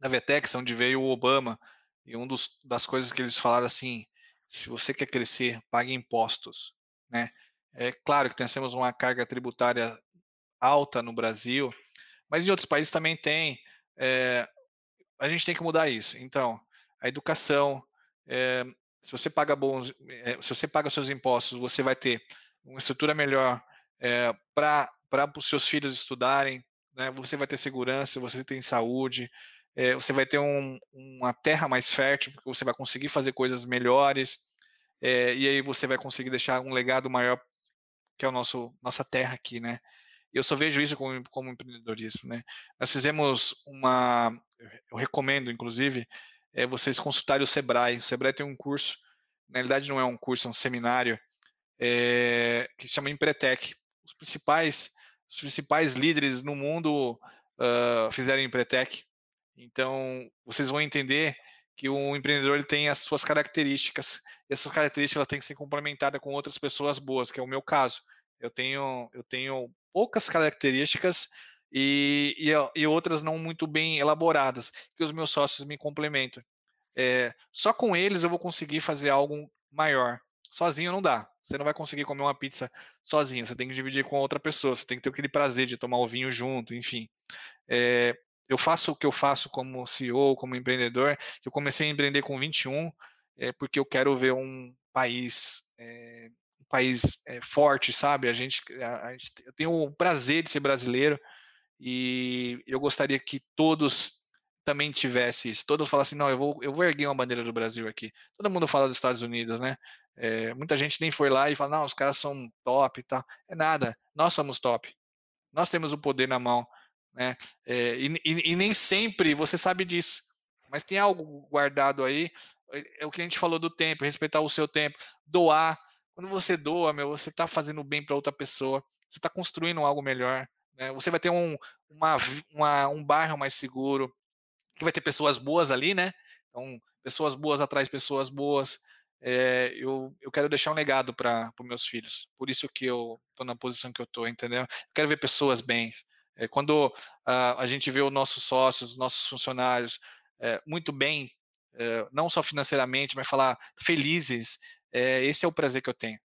da Vetex, onde veio o Obama, e uma das coisas que eles falaram assim, se você quer crescer, pague impostos, né? É claro que nós temos uma carga tributária alta no Brasil, mas em outros países também tem. É, a gente tem que mudar isso. Então, a educação, é, se você paga bons, é, se você paga seus impostos, você vai ter uma estrutura melhor é, para os seus filhos estudarem, né? Você vai ter segurança, você tem saúde, é, você vai ter um, uma terra mais fértil, porque você vai conseguir fazer coisas melhores, é, e aí você vai conseguir deixar um legado maior que é nosso nossa terra aqui, né? Eu só vejo isso como, como empreendedorismo, né? Nós fizemos uma, eu recomendo, inclusive, é vocês consultarem o Sebrae. O Sebrae tem um curso, na realidade não é um curso, é um seminário, é, que se chama Empretec. Os principais, os principais líderes no mundo uh, fizeram Empretec. Então, vocês vão entender que o empreendedor ele tem as suas características. Essas características têm que ser complementadas com outras pessoas boas, que é o meu caso. Eu tenho, eu tenho poucas características e, e, e, outras não muito bem elaboradas, que os meus sócios me complementam. É, só com eles eu vou conseguir fazer algo maior. Sozinho não dá. Você não vai conseguir comer uma pizza sozinho. Você tem que dividir com outra pessoa. Você tem que ter aquele prazer de tomar o vinho junto, enfim. É, eu faço o que eu faço como CEO, como empreendedor. Eu comecei a empreender com 21, é, porque eu quero ver um país é, país é, forte, sabe? A gente, a, a gente, eu tenho o prazer de ser brasileiro e eu gostaria que todos também tivessem isso. Todos falassem, não, eu vou, eu vou erguer uma bandeira do Brasil aqui. Todo mundo fala dos Estados Unidos, né? É, muita gente nem foi lá e fala, não, os caras são top e tal. É nada, nós somos top. Nós temos o poder na mão, né? É, e, e, e nem sempre você sabe disso mas tem algo guardado aí. É o que a gente falou do tempo, respeitar o seu tempo, doar, quando você doa, meu, você está fazendo bem para outra pessoa, você está construindo algo melhor. Né? Você vai ter um, uma, uma, um bairro mais seguro, que vai ter pessoas boas ali, né? Então, pessoas boas atrás pessoas boas. É, eu, eu quero deixar um legado para os meus filhos. Por isso que eu estou na posição que eu estou, entendeu? Eu quero ver pessoas bem. É, quando uh, a gente vê os nossos sócios, os nossos funcionários é, muito bem, não só financeiramente, mas falar felizes, esse é o prazer que eu tenho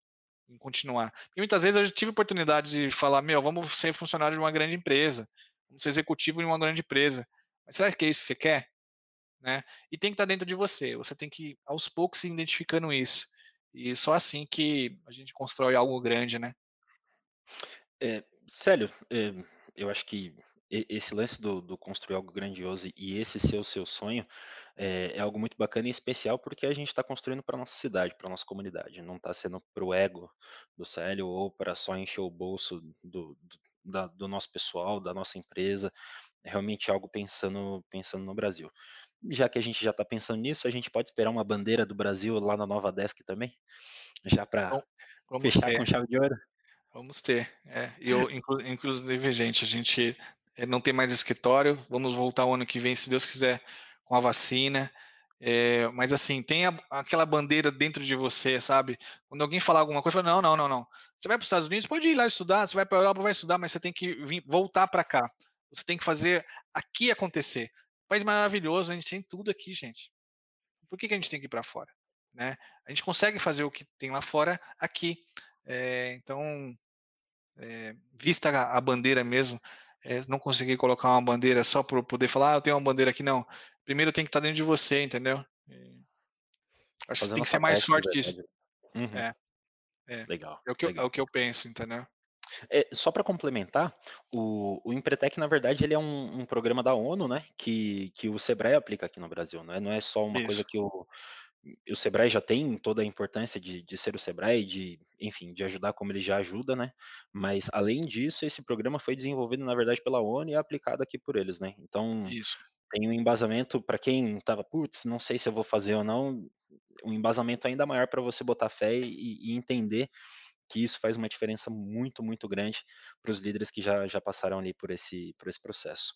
em continuar. Porque muitas vezes eu já tive oportunidade de falar, meu, vamos ser funcionário de uma grande empresa, vamos ser executivo de uma grande empresa. Mas será que é isso que você quer? Né? E tem que estar dentro de você. Você tem que, aos poucos, se identificando isso. E só assim que a gente constrói algo grande, né? É, Célio, é, eu acho que esse lance do, do, construir algo grandioso e esse ser o seu sonho é, é algo muito bacana e especial porque a gente está construindo para nossa cidade, para nossa comunidade. Não está sendo para o ego do Célio ou para só encher o bolso do, do, da, do nosso pessoal, da nossa empresa. É realmente algo pensando, pensando no Brasil. Já que a gente já está pensando nisso, a gente pode esperar uma bandeira do Brasil lá na Nova Desk também? Já para fechar ter. com chave de ouro? Vamos ter. É, eu, inclusive, gente, a gente é, não tem mais escritório, vamos voltar o ano que vem, se Deus quiser, com a vacina. É, mas assim, tem a, aquela bandeira dentro de você, sabe? Quando alguém falar alguma coisa, fala, não, não, não, não. Você vai para os Estados Unidos, pode ir lá estudar, você vai para a Europa, vai estudar, mas você tem que vir, voltar para cá. Você tem que fazer aqui acontecer. país maravilhoso, a gente tem tudo aqui, gente. Por que, que a gente tem que ir para fora? Né? A gente consegue fazer o que tem lá fora aqui. É, então, é, vista a, a bandeira mesmo, é, não conseguir colocar uma bandeira só por poder falar, ah, eu tenho uma bandeira aqui, não. Primeiro tem que estar dentro de você, entendeu? acho Fazendo que tem que ser mais forte que isso. Uhum. É, é. Legal. É o, que legal. Eu, é o que eu penso, entendeu? É, só para complementar, o, o Empretec, na verdade, ele é um, um, programa da ONU, né? Que, que o Sebrae aplica aqui no Brasil, né? Não é só uma Isso. coisa que o, o Sebrae já tem toda a importância de, de ser o Sebrae, de, enfim, de ajudar como ele já ajuda, né? Mas, além disso, esse programa foi desenvolvido, na verdade, pela ONU e é aplicado aqui por eles, né? Então, Isso. tem um embasamento, para quem estava, putz, não sei se eu vou fazer ou não, um embasamento ainda maior para você botar fé e, e entender que isso faz uma diferença muito, muito grande para os líderes que já, já passaram ali por esse, por esse processo.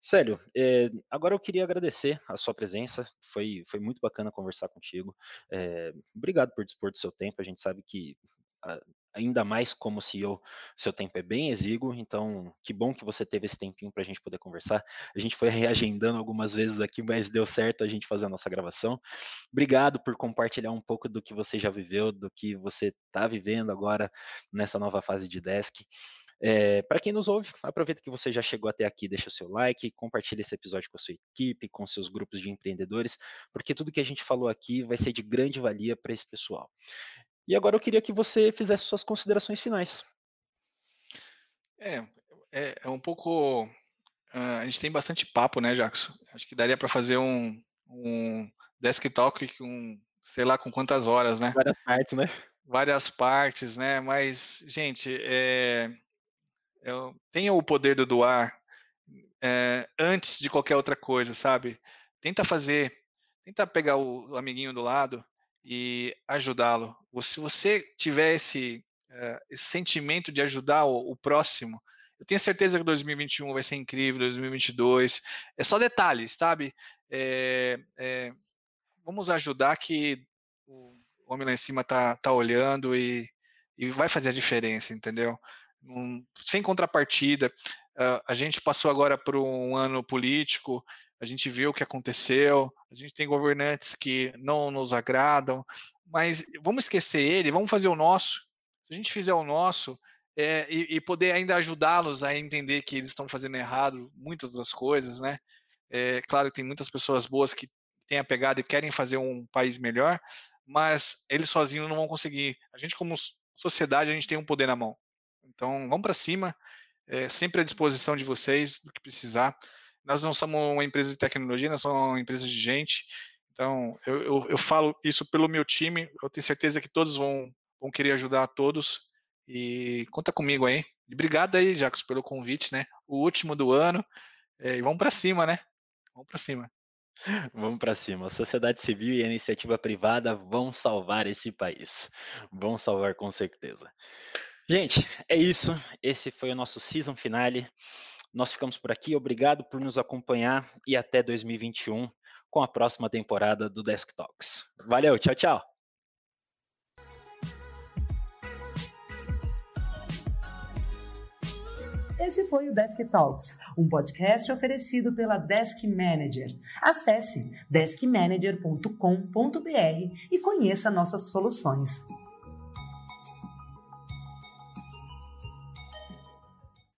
Célio, é, agora eu queria agradecer a sua presença, foi, foi muito bacana conversar contigo. É, obrigado por dispor do seu tempo, a gente sabe que ainda mais como CEO, seu tempo é bem exíguo, então que bom que você teve esse tempinho para a gente poder conversar. A gente foi reagendando algumas vezes aqui, mas deu certo a gente fazer a nossa gravação. Obrigado por compartilhar um pouco do que você já viveu, do que você está vivendo agora nessa nova fase de desk. É, para quem nos ouve, aproveita que você já chegou até aqui, deixa o seu like, compartilha esse episódio com a sua equipe, com seus grupos de empreendedores, porque tudo que a gente falou aqui vai ser de grande valia para esse pessoal. E agora eu queria que você fizesse suas considerações finais. É, é, é um pouco. Uh, a gente tem bastante papo, né, Jackson? Acho que daria para fazer um, um desk talk com, sei lá, com quantas horas, né? Várias partes, né? Várias partes, né? Mas, gente, é, é, tenha o poder do doar é, antes de qualquer outra coisa, sabe? Tenta fazer, tenta pegar o amiguinho do lado e ajudá-lo. Se você tiver esse, uh, esse sentimento de ajudar o, o, próximo, eu tenho certeza que 2021 vai ser incrível, 2022. É só detalhes, sabe? É, é, vamos ajudar que o homem lá em cima tá, tá olhando e, e vai fazer a diferença, entendeu? Um, sem contrapartida. Uh, a gente passou agora por um ano político a gente vê o que aconteceu, a gente tem governantes que não nos agradam, mas vamos esquecer ele, vamos fazer o nosso. Se a gente fizer o nosso é, e, e, poder ainda ajudá-los a entender que eles estão fazendo errado muitas das coisas, né? É, claro tem muitas pessoas boas que têm a pegada e querem fazer um país melhor, mas eles sozinhos não vão conseguir. A gente, como sociedade, a gente tem um poder na mão. Então, vamos para cima, é, sempre à disposição de vocês, do que precisar. Nós não somos uma empresa de tecnologia, nós somos uma empresa de gente. Então, eu, eu, eu falo isso pelo meu time. Eu tenho certeza que todos vão, vão querer ajudar a todos. E conta comigo aí. Obrigado aí, Jacos, pelo convite, né? O último do ano. É, e vamos para cima, né? Vamos para cima. Vamos para cima. A sociedade civil e a iniciativa privada vão salvar esse país. Vão salvar com certeza. Gente, é isso. Esse foi o nosso season finale. Nós ficamos por aqui. Obrigado por nos acompanhar e até 2021 com a próxima temporada do Desk Talks. Valeu, tchau, tchau. Esse foi o Desk Talks, um podcast oferecido pela Desk Manager. Acesse deskmanager.com.br e conheça nossas soluções.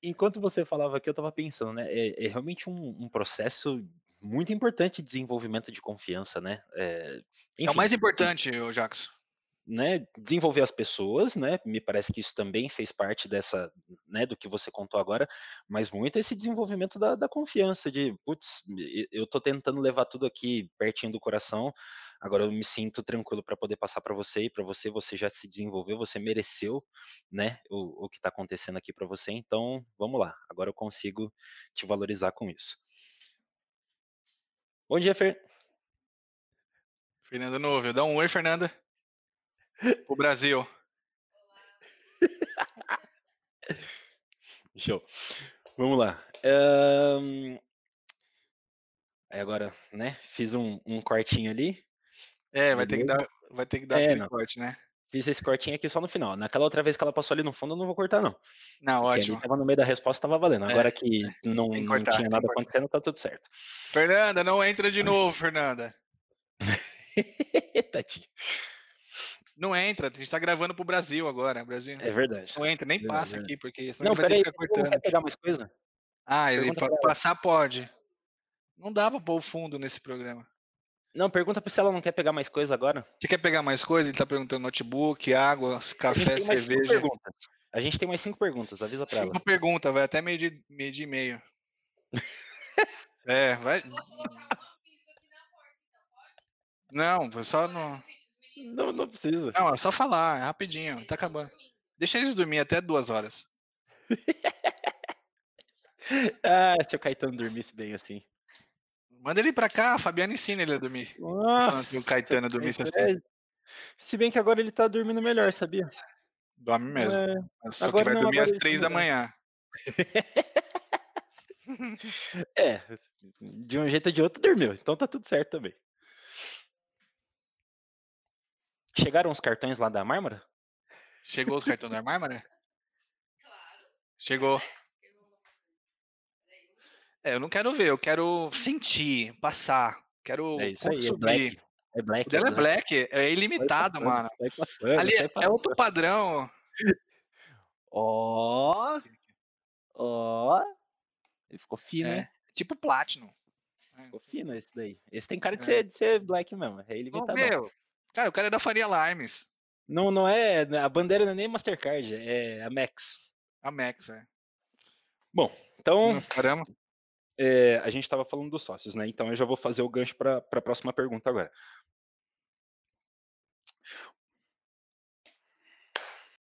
Enquanto você falava aqui, eu estava pensando, né? É, é realmente um, um, processo muito importante de desenvolvimento de confiança, né? É, enfim, é o mais importante, Jackson. Né, desenvolver as pessoas, né? Me parece que isso também fez parte dessa, né, do que você contou agora, mas muito esse desenvolvimento da, da confiança, de, putz, eu estou tentando levar tudo aqui pertinho do coração, Agora eu me sinto tranquilo para poder passar para você e para você, você já se desenvolveu, você mereceu, né, o, o que está acontecendo aqui para você. Então, vamos lá. Agora eu consigo te valorizar com isso. Bom dia, Fer. Fernanda Novo, dá um oi, Fernanda. O Brasil. Show. Vamos lá. Um... Aí agora, né? Fiz um, um cortinho ali. É, vai ter que dar, vai ter que dar é, aquele não. corte, né? Fiz esse cortinho aqui só no final. Naquela outra vez que ela passou ali no fundo, eu não vou cortar, não. Não, Porque ótimo. tava no meio da resposta, tava valendo. É, Agora que não, cortar, não tinha nada acontecendo, tá tudo certo. Fernanda, não entra de novo, Fernanda. Tadinho. Não entra, a gente tá gravando pro Brasil agora. Brasil. É verdade. Não entra, nem verdade, passa verdade. aqui, porque senão não, vai ter que ficar cortando. Quer pegar mais coisa? Ah, ele passar pode. Não dá pra pôr o fundo nesse programa. Não, pergunta pra se ela não quer pegar mais coisa agora. Você quer pegar mais coisa? Ele tá perguntando notebook, água, café, cerveja. A gente tem mais cinco perguntas, avisa pra cinco ela. Cinco perguntas, vai até meio de, meio de meio. é, vai. Não, só não. Não, não precisa. Não, é só falar, é rapidinho, tá acabando. Deixa eles dormir até duas horas. ah, se o Caetano dormisse bem assim. Manda ele pra cá, a Fabiana ensina ele a dormir. Nossa, o Caetano dormisse assim. Se bem que agora ele tá dormindo melhor, sabia? Dorme mesmo. É, Só agora que vai dormir às três da manhã. é, de um jeito ou de outro dormiu, então tá tudo certo também. Chegaram os cartões lá da Mármora? Chegou os cartões da Mármora? Claro. Chegou. É, eu não quero ver, eu quero sentir, passar. Quero é isso aí, é black. É black. O dela é black, é, black. é ilimitado, passando, mano. Passando, Ali é, é outro padrão. Ó. Ó. Ele ficou fino, é. hein? Tipo Platinum. Ficou fino esse daí. Esse tem cara de, é. ser, de ser black mesmo. É ilimitado. meu, cara, o cara é da Faria Limes. Não, não é. A bandeira não é nem Mastercard, é a Max. A Max, é. Bom, então. Caramba. É, a gente estava falando dos sócios, né? Então eu já vou fazer o gancho para a próxima pergunta agora.